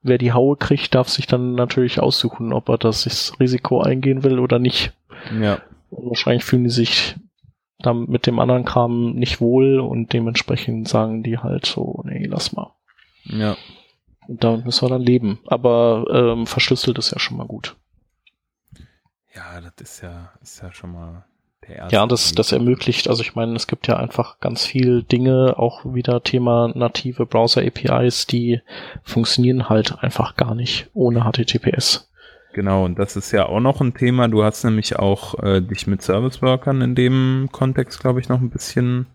wer die Haue kriegt, darf sich dann natürlich aussuchen, ob er das Risiko eingehen will oder nicht. Ja. Und wahrscheinlich fühlen die sich dann mit dem anderen Kram nicht wohl und dementsprechend sagen die halt so, nee, lass mal. Ja. Und damit müssen wir dann leben. Aber ähm, verschlüsselt ist ja schon mal gut. Ja, das ist ja, ist ja schon mal. Ja, das, das ermöglicht, also ich meine, es gibt ja einfach ganz viel Dinge, auch wieder Thema native Browser-APIs, die funktionieren halt einfach gar nicht ohne HTTPS. Genau, und das ist ja auch noch ein Thema. Du hast nämlich auch äh, dich mit Service-Workern in dem Kontext, glaube ich, noch ein bisschen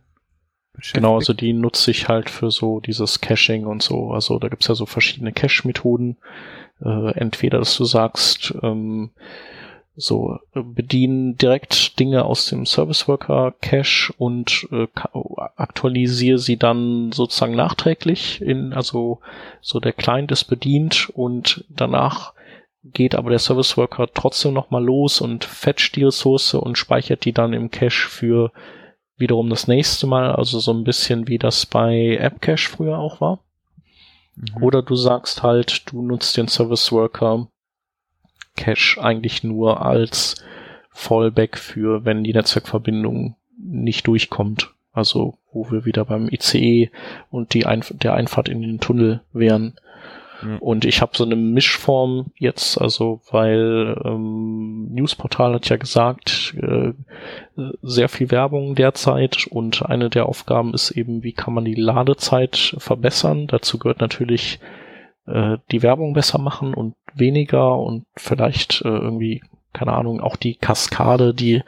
Genau, also die nutze ich halt für so dieses Caching und so. Also da gibt's ja so verschiedene Cache-Methoden. Äh, entweder, dass du sagst, ähm, so äh, bedienen direkt Dinge aus dem Service Worker Cache und äh, aktualisiere sie dann sozusagen nachträglich in also so der Client ist bedient und danach geht aber der Service Worker trotzdem noch mal los und fetcht die Ressource und speichert die dann im Cache für wiederum das nächste Mal, also so ein bisschen wie das bei AppCache früher auch war. Mhm. Oder du sagst halt, du nutzt den Service Worker Cache eigentlich nur als Fallback für, wenn die Netzwerkverbindung nicht durchkommt. Also wo wir wieder beim ICE und die Einf der Einfahrt in den Tunnel wären. Und ich habe so eine Mischform jetzt, also weil ähm, Newsportal hat ja gesagt, äh, sehr viel Werbung derzeit und eine der Aufgaben ist eben, wie kann man die Ladezeit verbessern. Dazu gehört natürlich äh, die Werbung besser machen und weniger und vielleicht äh, irgendwie keine Ahnung, auch die Kaskade, die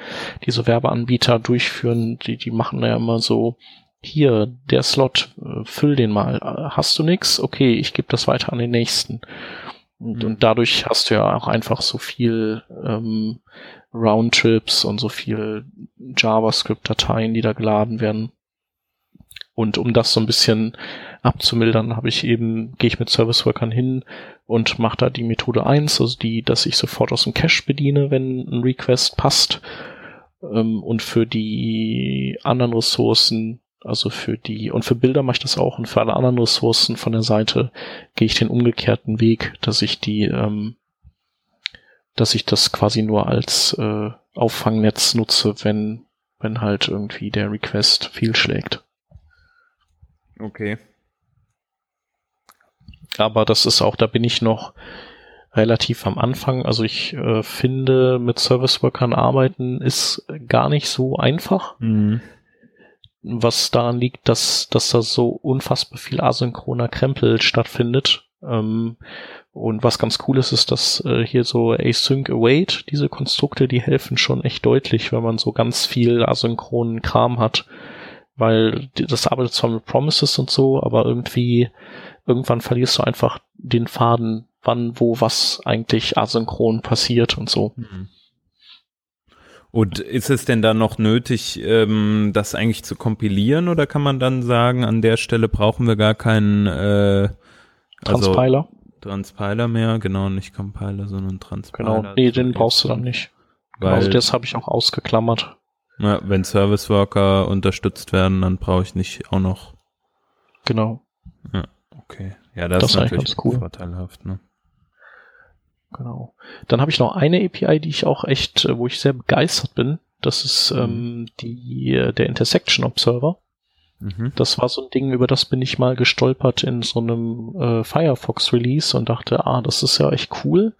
diese Werbeanbieter durchführen, die, die machen ja immer so hier, der Slot, äh, füll den mal. Hast du nix? Okay, ich gebe das weiter an den nächsten. Und, mhm. und dadurch hast du ja auch einfach so viel ähm, Roundtrips und so viel JavaScript-Dateien, die da geladen werden. Und um das so ein bisschen abzumildern, habe ich eben, gehe ich mit Service Workern hin und mache da die Methode eins, also die, dass ich sofort aus dem Cache bediene, wenn ein Request passt. Ähm, und für die anderen Ressourcen also für die, und für Bilder mache ich das auch und für alle anderen Ressourcen von der Seite gehe ich den umgekehrten Weg, dass ich die, ähm, dass ich das quasi nur als äh, Auffangnetz nutze, wenn, wenn halt irgendwie der Request fehlschlägt. Okay. Aber das ist auch, da bin ich noch relativ am Anfang. Also ich äh, finde, mit Service Workern arbeiten ist gar nicht so einfach. Mhm was daran liegt, dass, dass da so unfassbar viel asynchroner Krempel stattfindet. Ähm, und was ganz cool ist, ist, dass äh, hier so Async Await, diese Konstrukte, die helfen schon echt deutlich, wenn man so ganz viel asynchronen Kram hat. Weil das arbeitet zwar mit Promises und so, aber irgendwie, irgendwann verlierst du einfach den Faden, wann, wo, was eigentlich asynchron passiert und so. Mhm. Und ist es denn dann noch nötig, ähm, das eigentlich zu kompilieren oder kann man dann sagen, an der Stelle brauchen wir gar keinen äh, also Transpiler? Transpiler mehr, genau, nicht Compiler, sondern Transpiler. Genau, nee, den brauchst du dann nicht. Genau, Weil, also das habe ich auch ausgeklammert. Ja, wenn Service Worker unterstützt werden, dann brauche ich nicht auch noch. Genau. Ja, okay. Ja, das, das ist natürlich cool. vorteilhaft, ne? Genau. Dann habe ich noch eine API, die ich auch echt, äh, wo ich sehr begeistert bin. Das ist mhm. ähm, die äh, der Intersection Observer. Mhm. Das war so ein Ding, über das bin ich mal gestolpert in so einem äh, Firefox Release und dachte, ah, das ist ja echt cool.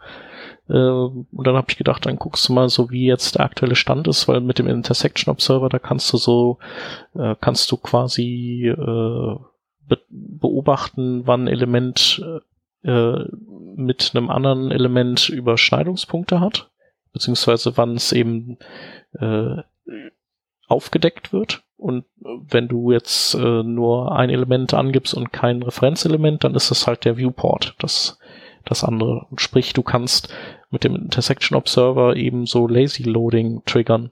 Äh, und dann habe ich gedacht, dann guckst du mal so, wie jetzt der aktuelle Stand ist, weil mit dem Intersection Observer, da kannst du so, äh, kannst du quasi äh, beobachten, wann Element äh, mit einem anderen Element Überschneidungspunkte hat, beziehungsweise wann es eben äh, aufgedeckt wird. Und wenn du jetzt äh, nur ein Element angibst und kein Referenzelement, dann ist das halt der Viewport, das, das andere. Sprich, du kannst mit dem Intersection Observer eben so Lazy Loading triggern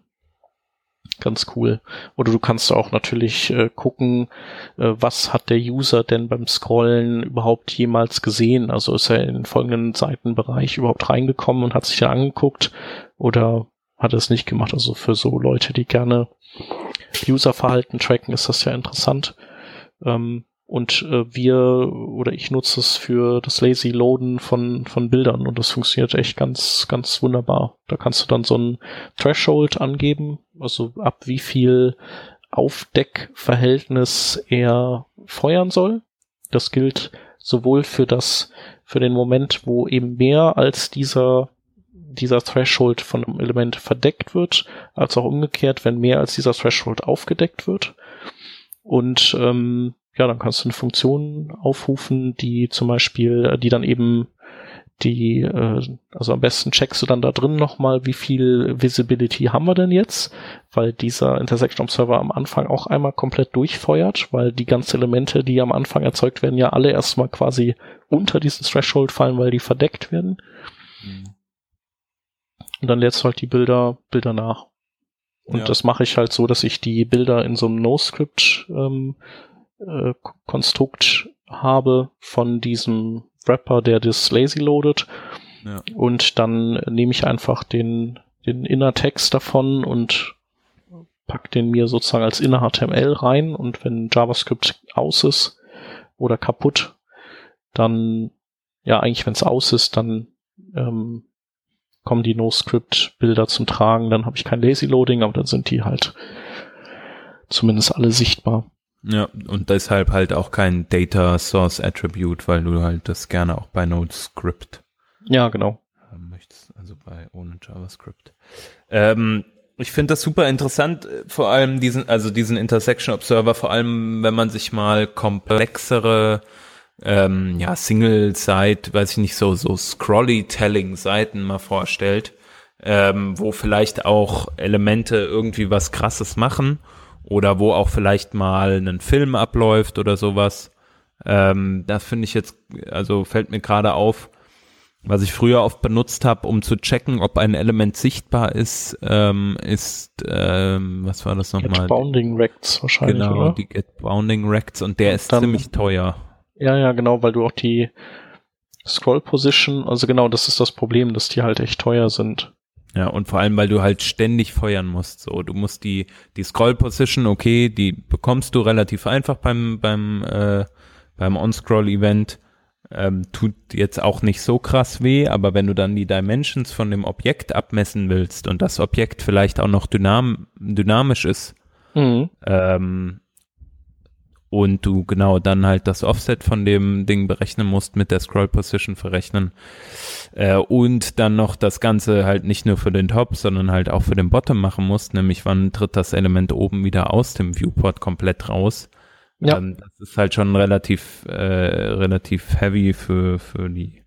ganz cool. Oder du kannst auch natürlich äh, gucken, äh, was hat der User denn beim Scrollen überhaupt jemals gesehen? Also ist er in den folgenden Seitenbereich überhaupt reingekommen und hat sich da angeguckt oder hat er es nicht gemacht? Also für so Leute, die gerne Userverhalten tracken, ist das ja interessant. Ähm, und äh, wir oder ich nutze es für das Lazy Loaden von, von Bildern und das funktioniert echt ganz, ganz wunderbar. Da kannst du dann so ein Threshold angeben, also ab wie viel Aufdeckverhältnis er feuern soll. Das gilt sowohl für das, für den Moment, wo eben mehr als dieser dieser Threshold von einem Element verdeckt wird, als auch umgekehrt, wenn mehr als dieser Threshold aufgedeckt wird. Und ähm, ja, dann kannst du eine Funktion aufrufen, die zum Beispiel, äh, die dann eben die, äh, also am besten checkst du dann da drin nochmal, wie viel Visibility haben wir denn jetzt, weil dieser Intersection Observer am Anfang auch einmal komplett durchfeuert, weil die ganzen Elemente, die am Anfang erzeugt werden, ja alle erstmal quasi unter dieses Threshold fallen, weil die verdeckt werden. Mhm. Und dann lädst du halt die Bilder, Bilder nach. Und ja. das mache ich halt so, dass ich die Bilder in so einem No-Script ähm, äh, Konstrukt habe von diesem Wrapper, der das lazy loadet. Ja. Und dann nehme ich einfach den, den Inner-Text davon und pack den mir sozusagen als Inner-HTML rein und wenn JavaScript aus ist oder kaputt, dann, ja, eigentlich wenn es aus ist, dann ähm, kommen die No-Script-Bilder zum Tragen, dann habe ich kein Lazy-Loading, aber dann sind die halt zumindest alle sichtbar. Ja, und deshalb halt auch kein Data Source Attribute, weil du halt das gerne auch bei NodeScript ja, genau. haben möchtest, also bei ohne JavaScript. Ähm, ich finde das super interessant, äh, vor allem diesen, also diesen Intersection Observer, vor allem wenn man sich mal komplexere ähm, ja, Single-Site, weiß ich nicht, so, so Scrolly-Telling-Seiten mal vorstellt, ähm, wo vielleicht auch Elemente irgendwie was krasses machen oder wo auch vielleicht mal ein Film abläuft oder sowas. Ähm, das finde ich jetzt, also fällt mir gerade auf, was ich früher oft benutzt habe, um zu checken, ob ein Element sichtbar ist, ähm, ist, ähm, was war das nochmal? Get Bounding Rects wahrscheinlich, genau, oder? die Get Bounding Rects und der ist dann, ziemlich teuer. Ja, ja, genau, weil du auch die Scroll Position, also genau, das ist das Problem, dass die halt echt teuer sind. Ja, und vor allem, weil du halt ständig feuern musst. So, du musst die, die Scroll Position, okay, die bekommst du relativ einfach beim, beim, äh, beim On-Scroll-Event. Ähm, tut jetzt auch nicht so krass weh, aber wenn du dann die Dimensions von dem Objekt abmessen willst und das Objekt vielleicht auch noch dynam dynamisch ist, mhm. ähm, und du genau dann halt das Offset von dem Ding berechnen musst, mit der Scroll Position verrechnen äh, und dann noch das Ganze halt nicht nur für den Top, sondern halt auch für den Bottom machen musst, nämlich wann tritt das Element oben wieder aus dem Viewport komplett raus. Ja. Ähm, das ist halt schon relativ, äh, relativ heavy für, für die,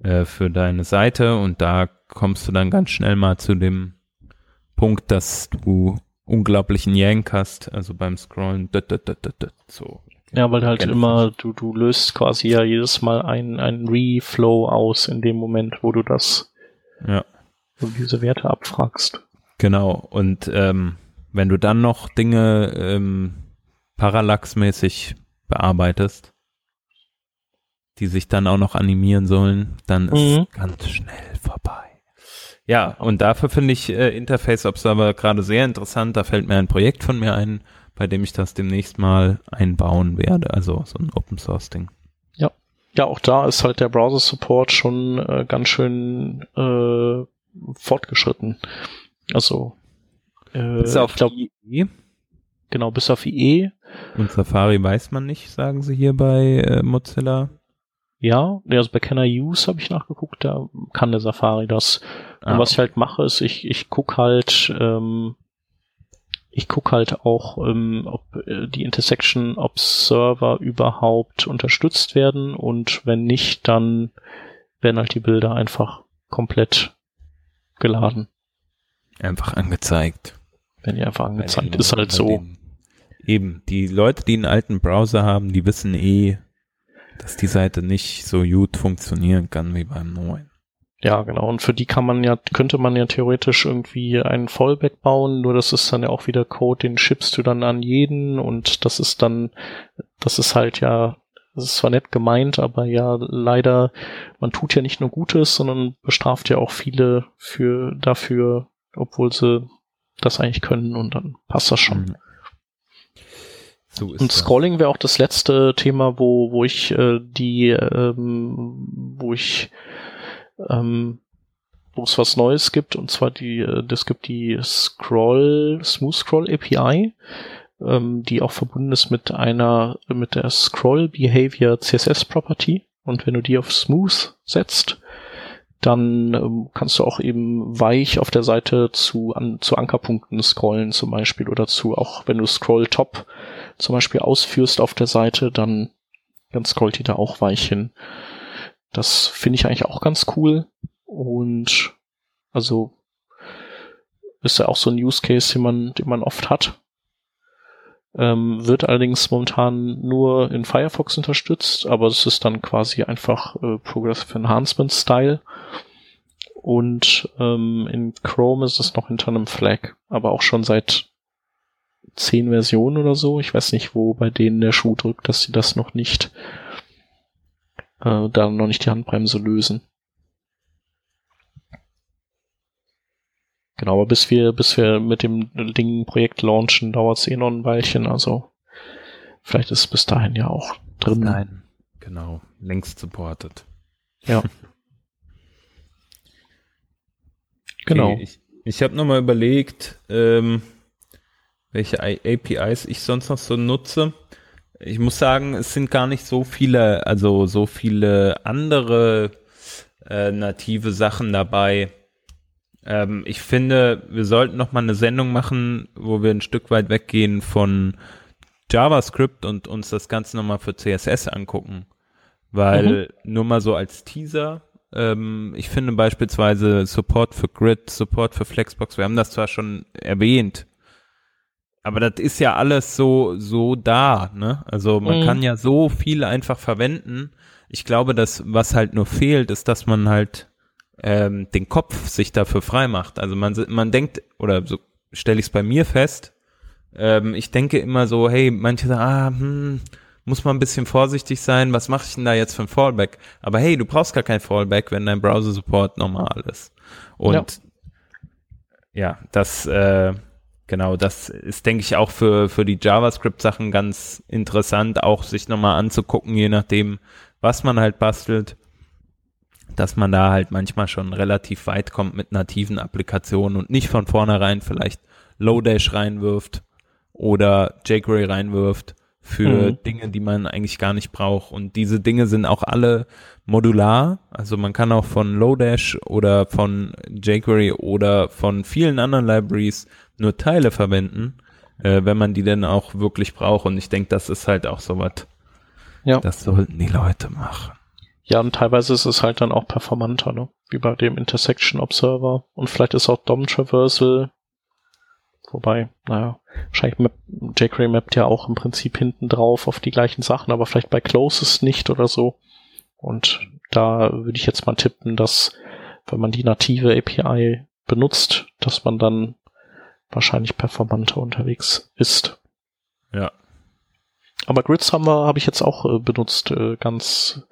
äh, für deine Seite und da kommst du dann ganz schnell mal zu dem Punkt, dass du unglaublichen Yank hast, also beim Scrollen, so. Ja, weil halt immer, du, du löst quasi ja jedes Mal ein, ein Reflow aus in dem Moment, wo du das, ja. wo du diese Werte abfragst. Genau. Und ähm, wenn du dann noch Dinge ähm, parallaxmäßig bearbeitest, die sich dann auch noch animieren sollen, dann ist mhm. ganz schnell vorbei. Ja, und dafür finde ich äh, Interface Observer gerade sehr interessant. Da fällt mir ein Projekt von mir ein, bei dem ich das demnächst mal einbauen werde. Also so ein Open Source Ding. Ja, ja, auch da ist halt der Browser Support schon äh, ganz schön äh, fortgeschritten. Also äh, bis auf glaub, IE. Genau, bis auf IE. Und Safari weiß man nicht, sagen sie hier bei äh, Mozilla. Ja, also bei Can I Use habe ich nachgeguckt, da kann der Safari das. Ah. Und was ich halt mache, ist, ich, ich guck halt, ähm, ich guck halt auch, ähm, ob äh, die Intersection Observer überhaupt unterstützt werden und wenn nicht, dann werden halt die Bilder einfach komplett geladen. Einfach angezeigt. Wenn die einfach angezeigt, ist halt so. Eben, die Leute, die einen alten Browser haben, die wissen eh, dass die Seite nicht so gut funktionieren kann wie beim neuen. Ja, genau. Und für die kann man ja, könnte man ja theoretisch irgendwie einen Fallback bauen, nur das ist dann ja auch wieder Code, den schippst du dann an jeden und das ist dann, das ist halt ja, das ist zwar nett gemeint, aber ja, leider, man tut ja nicht nur Gutes, sondern bestraft ja auch viele für, dafür, obwohl sie das eigentlich können und dann passt das schon. Mhm. So und Scrolling wäre auch das letzte Thema, wo, wo ich äh, die, ähm, wo ich, ähm, wo es was Neues gibt, und zwar die, äh, das gibt die Scroll, Smooth Scroll API, ähm, die auch verbunden ist mit einer, mit der Scroll Behavior CSS Property. Und wenn du die auf Smooth setzt, dann ähm, kannst du auch eben weich auf der Seite zu, an, zu Ankerpunkten scrollen zum Beispiel oder zu, auch wenn du Scroll Top zum Beispiel ausführst auf der Seite, dann, dann scrollt die da auch weich hin. Das finde ich eigentlich auch ganz cool. Und also ist ja auch so ein Use Case, den man, den man oft hat. Ähm, wird allerdings momentan nur in Firefox unterstützt, aber es ist dann quasi einfach äh, Progressive Enhancement Style. Und ähm, in Chrome ist es noch hinter einem Flag, aber auch schon seit zehn Versionen oder so. Ich weiß nicht, wo bei denen der Schuh drückt, dass sie das noch nicht, äh, da noch nicht die Handbremse lösen. Genau, aber bis wir, bis wir mit dem Ding Projekt launchen, dauert es eh noch ein Weilchen, also vielleicht ist es bis dahin ja auch drin. Nein, genau, längst supported. Ja. [LAUGHS] [LAUGHS] genau. Okay, ich ich habe nochmal überlegt, ähm, welche APIs ich sonst noch so nutze. Ich muss sagen, es sind gar nicht so viele, also so viele andere äh, native Sachen dabei. Ähm, ich finde, wir sollten noch mal eine Sendung machen, wo wir ein Stück weit weggehen von JavaScript und uns das Ganze noch mal für CSS angucken. Weil mhm. nur mal so als Teaser, ähm, ich finde beispielsweise Support für Grid, Support für Flexbox, wir haben das zwar schon erwähnt, aber das ist ja alles so, so da, ne? Also man mhm. kann ja so viel einfach verwenden. Ich glaube, dass was halt nur fehlt, ist, dass man halt ähm, den Kopf sich dafür frei macht. Also man, man denkt, oder so stelle ich es bei mir fest, ähm, ich denke immer so, hey, manche sagen, ah, hm, muss man ein bisschen vorsichtig sein, was mache ich denn da jetzt für ein Fallback? Aber hey, du brauchst gar kein Fallback, wenn dein Browser-Support normal ist. Und ja, ja das, äh, Genau, das ist, denke ich, auch für, für die JavaScript-Sachen ganz interessant, auch sich nochmal anzugucken, je nachdem, was man halt bastelt, dass man da halt manchmal schon relativ weit kommt mit nativen Applikationen und nicht von vornherein vielleicht Lodash reinwirft oder jQuery reinwirft für mhm. Dinge, die man eigentlich gar nicht braucht. Und diese Dinge sind auch alle modular. Also man kann auch von Lodash oder von jQuery oder von vielen anderen Libraries nur Teile verwenden, äh, wenn man die denn auch wirklich braucht. Und ich denke, das ist halt auch so was. Ja. Das sollten die Leute machen. Ja, und teilweise ist es halt dann auch performanter, ne? Wie bei dem Intersection Observer. Und vielleicht ist auch DOM Traversal. Wobei, naja, wahrscheinlich map, jQuery mappt ja auch im Prinzip hinten drauf auf die gleichen Sachen, aber vielleicht bei Closest nicht oder so. Und da würde ich jetzt mal tippen, dass wenn man die native API benutzt, dass man dann wahrscheinlich performanter unterwegs ist. Ja. Aber Grids haben wir, habe ich jetzt auch äh, benutzt, äh, ganz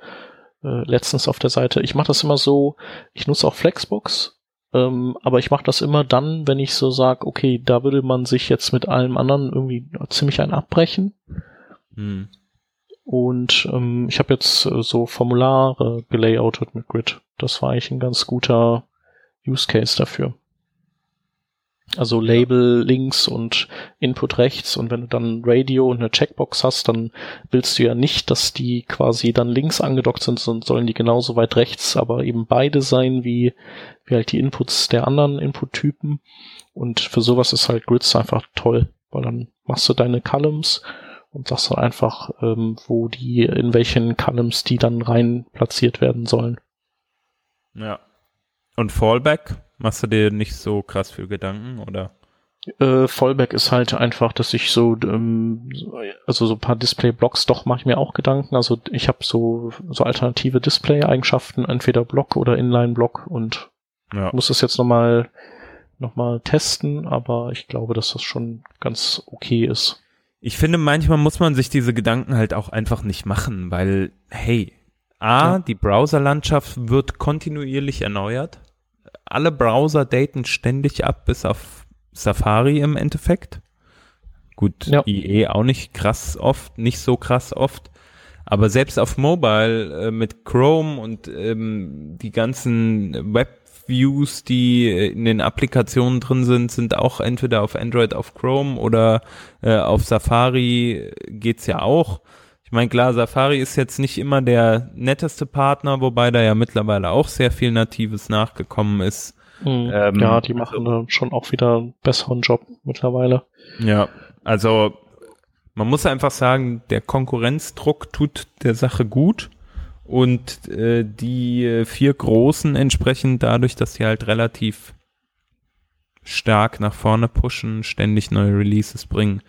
äh, letztens auf der Seite. Ich mache das immer so, ich nutze auch Flexbox, ähm, aber ich mache das immer dann, wenn ich so sage, okay, da würde man sich jetzt mit allem anderen irgendwie ziemlich ein abbrechen. Hm. Und ähm, ich habe jetzt äh, so Formulare gelayoutet mit Grid. Das war eigentlich ein ganz guter Use Case dafür. Also Label links und Input rechts und wenn du dann Radio und eine Checkbox hast, dann willst du ja nicht, dass die quasi dann links angedockt sind, sondern sollen die genauso weit rechts, aber eben beide sein wie, wie halt die Inputs der anderen Input-Typen. Und für sowas ist halt Grids einfach toll, weil dann machst du deine Columns und sagst dann einfach, ähm, wo die, in welchen Columns die dann rein platziert werden sollen. Ja. Und Fallback? Machst du dir nicht so krass viel Gedanken, oder? Äh, Fallback ist halt einfach, dass ich so, ähm, also so ein paar Display-Blocks, doch mache ich mir auch Gedanken. Also ich habe so, so alternative Display-Eigenschaften, entweder Block oder Inline-Block und ja. muss das jetzt nochmal noch mal testen, aber ich glaube, dass das schon ganz okay ist. Ich finde, manchmal muss man sich diese Gedanken halt auch einfach nicht machen, weil, hey, A, ja. die Browserlandschaft wird kontinuierlich erneuert alle Browser daten ständig ab, bis auf Safari im Endeffekt. Gut, ja. IE auch nicht krass oft, nicht so krass oft. Aber selbst auf Mobile äh, mit Chrome und ähm, die ganzen Webviews, die in den Applikationen drin sind, sind auch entweder auf Android auf Chrome oder äh, auf Safari geht's ja auch. Ich meine, klar, Safari ist jetzt nicht immer der netteste Partner, wobei da ja mittlerweile auch sehr viel Natives nachgekommen ist. Mhm. Ähm, ja, die machen also, schon auch wieder einen besseren Job mittlerweile. Ja, also man muss einfach sagen, der Konkurrenzdruck tut der Sache gut und äh, die vier Großen entsprechend dadurch, dass sie halt relativ stark nach vorne pushen, ständig neue Releases bringen,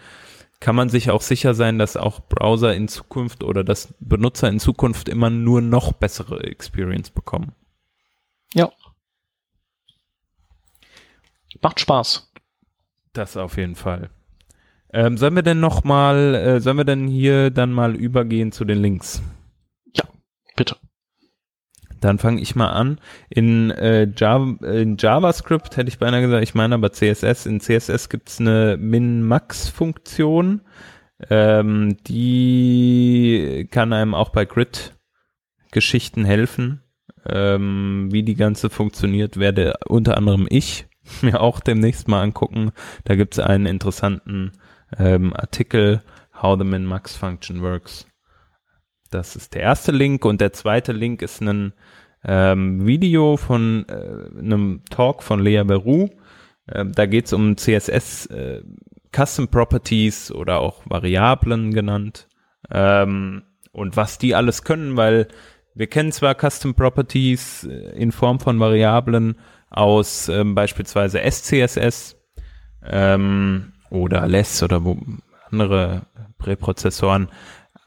kann man sich auch sicher sein, dass auch Browser in Zukunft oder dass Benutzer in Zukunft immer nur noch bessere Experience bekommen. Ja. Macht Spaß. Das auf jeden Fall. Ähm, sollen wir denn noch mal, äh, sollen wir denn hier dann mal übergehen zu den Links? Dann fange ich mal an. In, äh, Java, in JavaScript hätte ich beinahe gesagt, ich meine aber CSS. In CSS gibt's eine Min-Max-Funktion. Ähm, die kann einem auch bei Grid-Geschichten helfen. Ähm, wie die ganze funktioniert, werde unter anderem ich [LAUGHS] mir auch demnächst mal angucken. Da gibt's einen interessanten ähm, Artikel, How the Min-Max Function Works. Das ist der erste Link und der zweite Link ist ein ähm, Video von äh, einem Talk von Lea Beru. Ähm, da geht es um CSS äh, Custom Properties oder auch Variablen genannt ähm, und was die alles können, weil wir kennen zwar Custom Properties äh, in Form von Variablen aus ähm, beispielsweise SCSS ähm, oder LESS oder andere Präprozessoren,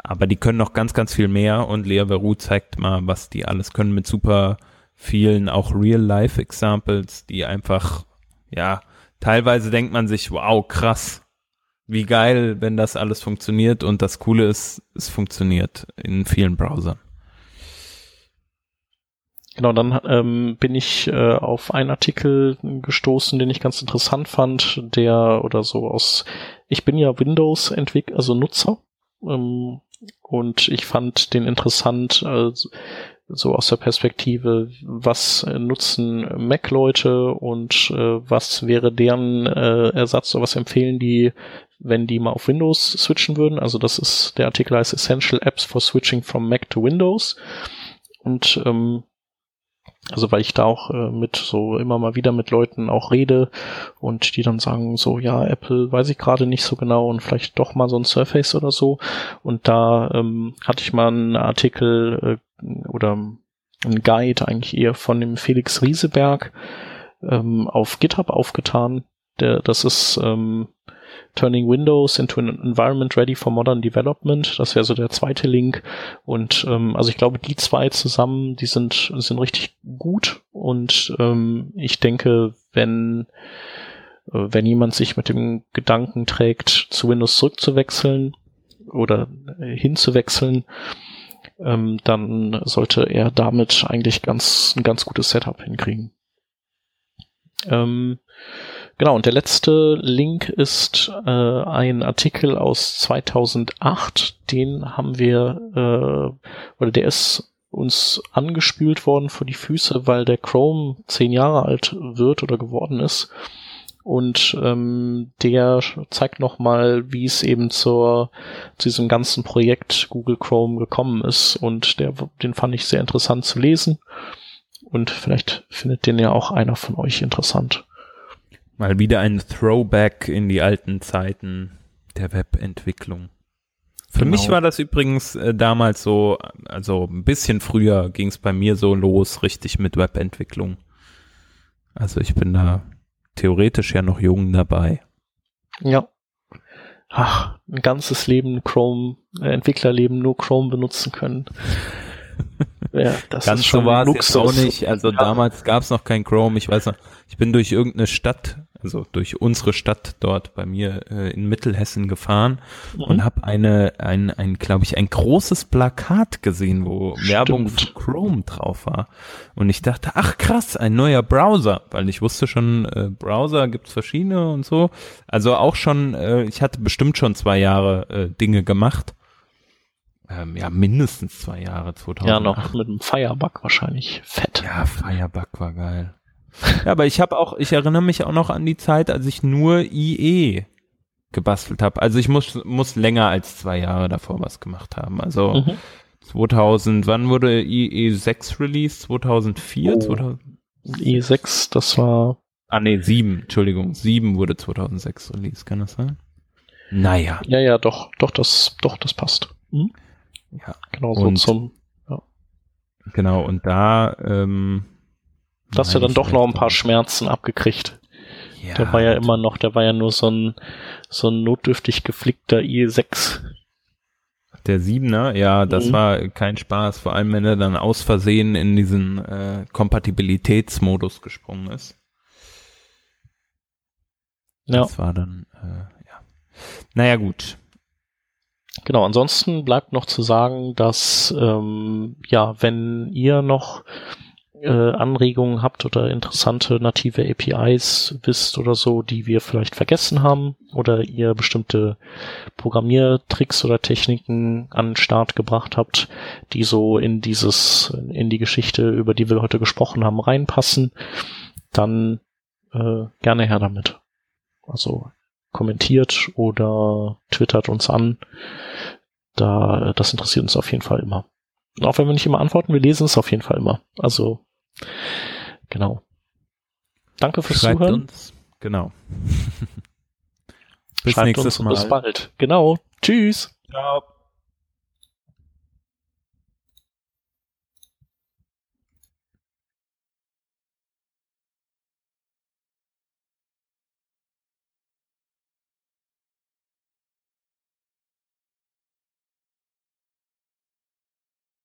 aber die können noch ganz, ganz viel mehr. Und Lea Veru zeigt mal, was die alles können mit super vielen auch Real-Life-Examples, die einfach, ja, teilweise denkt man sich, wow, krass, wie geil, wenn das alles funktioniert. Und das Coole ist, es funktioniert in vielen Browsern. Genau, dann ähm, bin ich äh, auf einen Artikel gestoßen, den ich ganz interessant fand, der oder so aus, ich bin ja Windows-Entwickler, also Nutzer, ähm, und ich fand den interessant, äh, so aus der Perspektive, was nutzen Mac-Leute und äh, was wäre deren äh, Ersatz oder was empfehlen die, wenn die mal auf Windows switchen würden. Also das ist, der Artikel heißt Essential Apps for Switching from Mac to Windows. Und ähm, also weil ich da auch äh, mit so immer mal wieder mit Leuten auch rede und die dann sagen so, ja, Apple weiß ich gerade nicht so genau und vielleicht doch mal so ein Surface oder so. Und da ähm, hatte ich mal einen Artikel äh, oder einen Guide eigentlich eher von dem Felix Rieseberg ähm, auf GitHub aufgetan. Der, das ist ähm, Turning Windows into an Environment Ready for Modern Development. Das wäre so der zweite Link. Und ähm, also ich glaube, die zwei zusammen, die sind, sind richtig gut. Und ähm, ich denke, wenn äh, wenn jemand sich mit dem Gedanken trägt, zu Windows zurückzuwechseln oder äh, hinzuwechseln, ähm, dann sollte er damit eigentlich ganz ein ganz gutes Setup hinkriegen. Ähm, genau, und der letzte Link ist äh, ein Artikel aus 2008, den haben wir, äh, oder der ist uns angespült worden vor die Füße, weil der Chrome zehn Jahre alt wird oder geworden ist. Und ähm, der zeigt nochmal, wie es eben zur, zu diesem ganzen Projekt Google Chrome gekommen ist. Und der, den fand ich sehr interessant zu lesen. Und vielleicht findet den ja auch einer von euch interessant. Mal wieder ein Throwback in die alten Zeiten der Webentwicklung. Für genau. mich war das übrigens äh, damals so, also ein bisschen früher ging es bei mir so los, richtig mit Webentwicklung. Also ich bin da theoretisch ja noch jung dabei. Ja. Ach, ein ganzes Leben Chrome, äh, Entwicklerleben nur Chrome benutzen können. [LAUGHS] ja, das Ganz ist schon so war es jetzt auch nicht. Also ja. damals gab es noch kein Chrome. Ich weiß noch, ich bin durch irgendeine Stadt also durch unsere Stadt dort bei mir äh, in Mittelhessen gefahren mhm. und habe eine, ein, ein glaube ich, ein großes Plakat gesehen, wo Stimmt. Werbung für Chrome drauf war. Und ich dachte, ach krass, ein neuer Browser, weil ich wusste schon, äh, Browser gibt's verschiedene und so. Also auch schon, äh, ich hatte bestimmt schon zwei Jahre äh, Dinge gemacht. Ähm, ja, mindestens zwei Jahre, 2000. Ja, noch mit einem Firebug wahrscheinlich. Fett. Ja, Firebug war geil. Ja, aber ich habe auch, ich erinnere mich auch noch an die Zeit, als ich nur IE gebastelt habe. Also ich muss, muss länger als zwei Jahre davor was gemacht haben. Also mhm. 2000, wann wurde IE6 released? 2004? Oh. 2000? IE6, das war. Ah nee, 7, Entschuldigung, 7 wurde 2006 released, kann das sein? Naja. Ja, ja, doch, doch, das, doch, das passt. Mhm. Ja. Genau so und, zum, ja. Genau, und da, ähm, da hast du dann doch noch ein paar Schmerzen abgekriegt. Ja, der war ja immer noch, der war ja nur so ein, so ein notdürftig geflickter IE6. Der Siebener, ja, das mhm. war kein Spaß, vor allem wenn er dann aus Versehen in diesen äh, Kompatibilitätsmodus gesprungen ist. Ja. Das war dann, äh, ja. Naja, gut. Genau, ansonsten bleibt noch zu sagen, dass, ähm, ja, wenn ihr noch äh, Anregungen habt oder interessante native APIs wisst oder so, die wir vielleicht vergessen haben oder ihr bestimmte Programmiertricks oder Techniken an den Start gebracht habt, die so in dieses, in die Geschichte, über die wir heute gesprochen haben, reinpassen, dann äh, gerne her damit. Also kommentiert oder twittert uns an. Da, das interessiert uns auf jeden Fall immer. Auch wenn wir nicht immer antworten, wir lesen es auf jeden Fall immer. Also Genau. Danke fürs Schreibt Zuhören. Uns. Genau. [LAUGHS] bis Schreibt nächstes uns Mal. Bis bald. Genau. Tschüss. Ciao.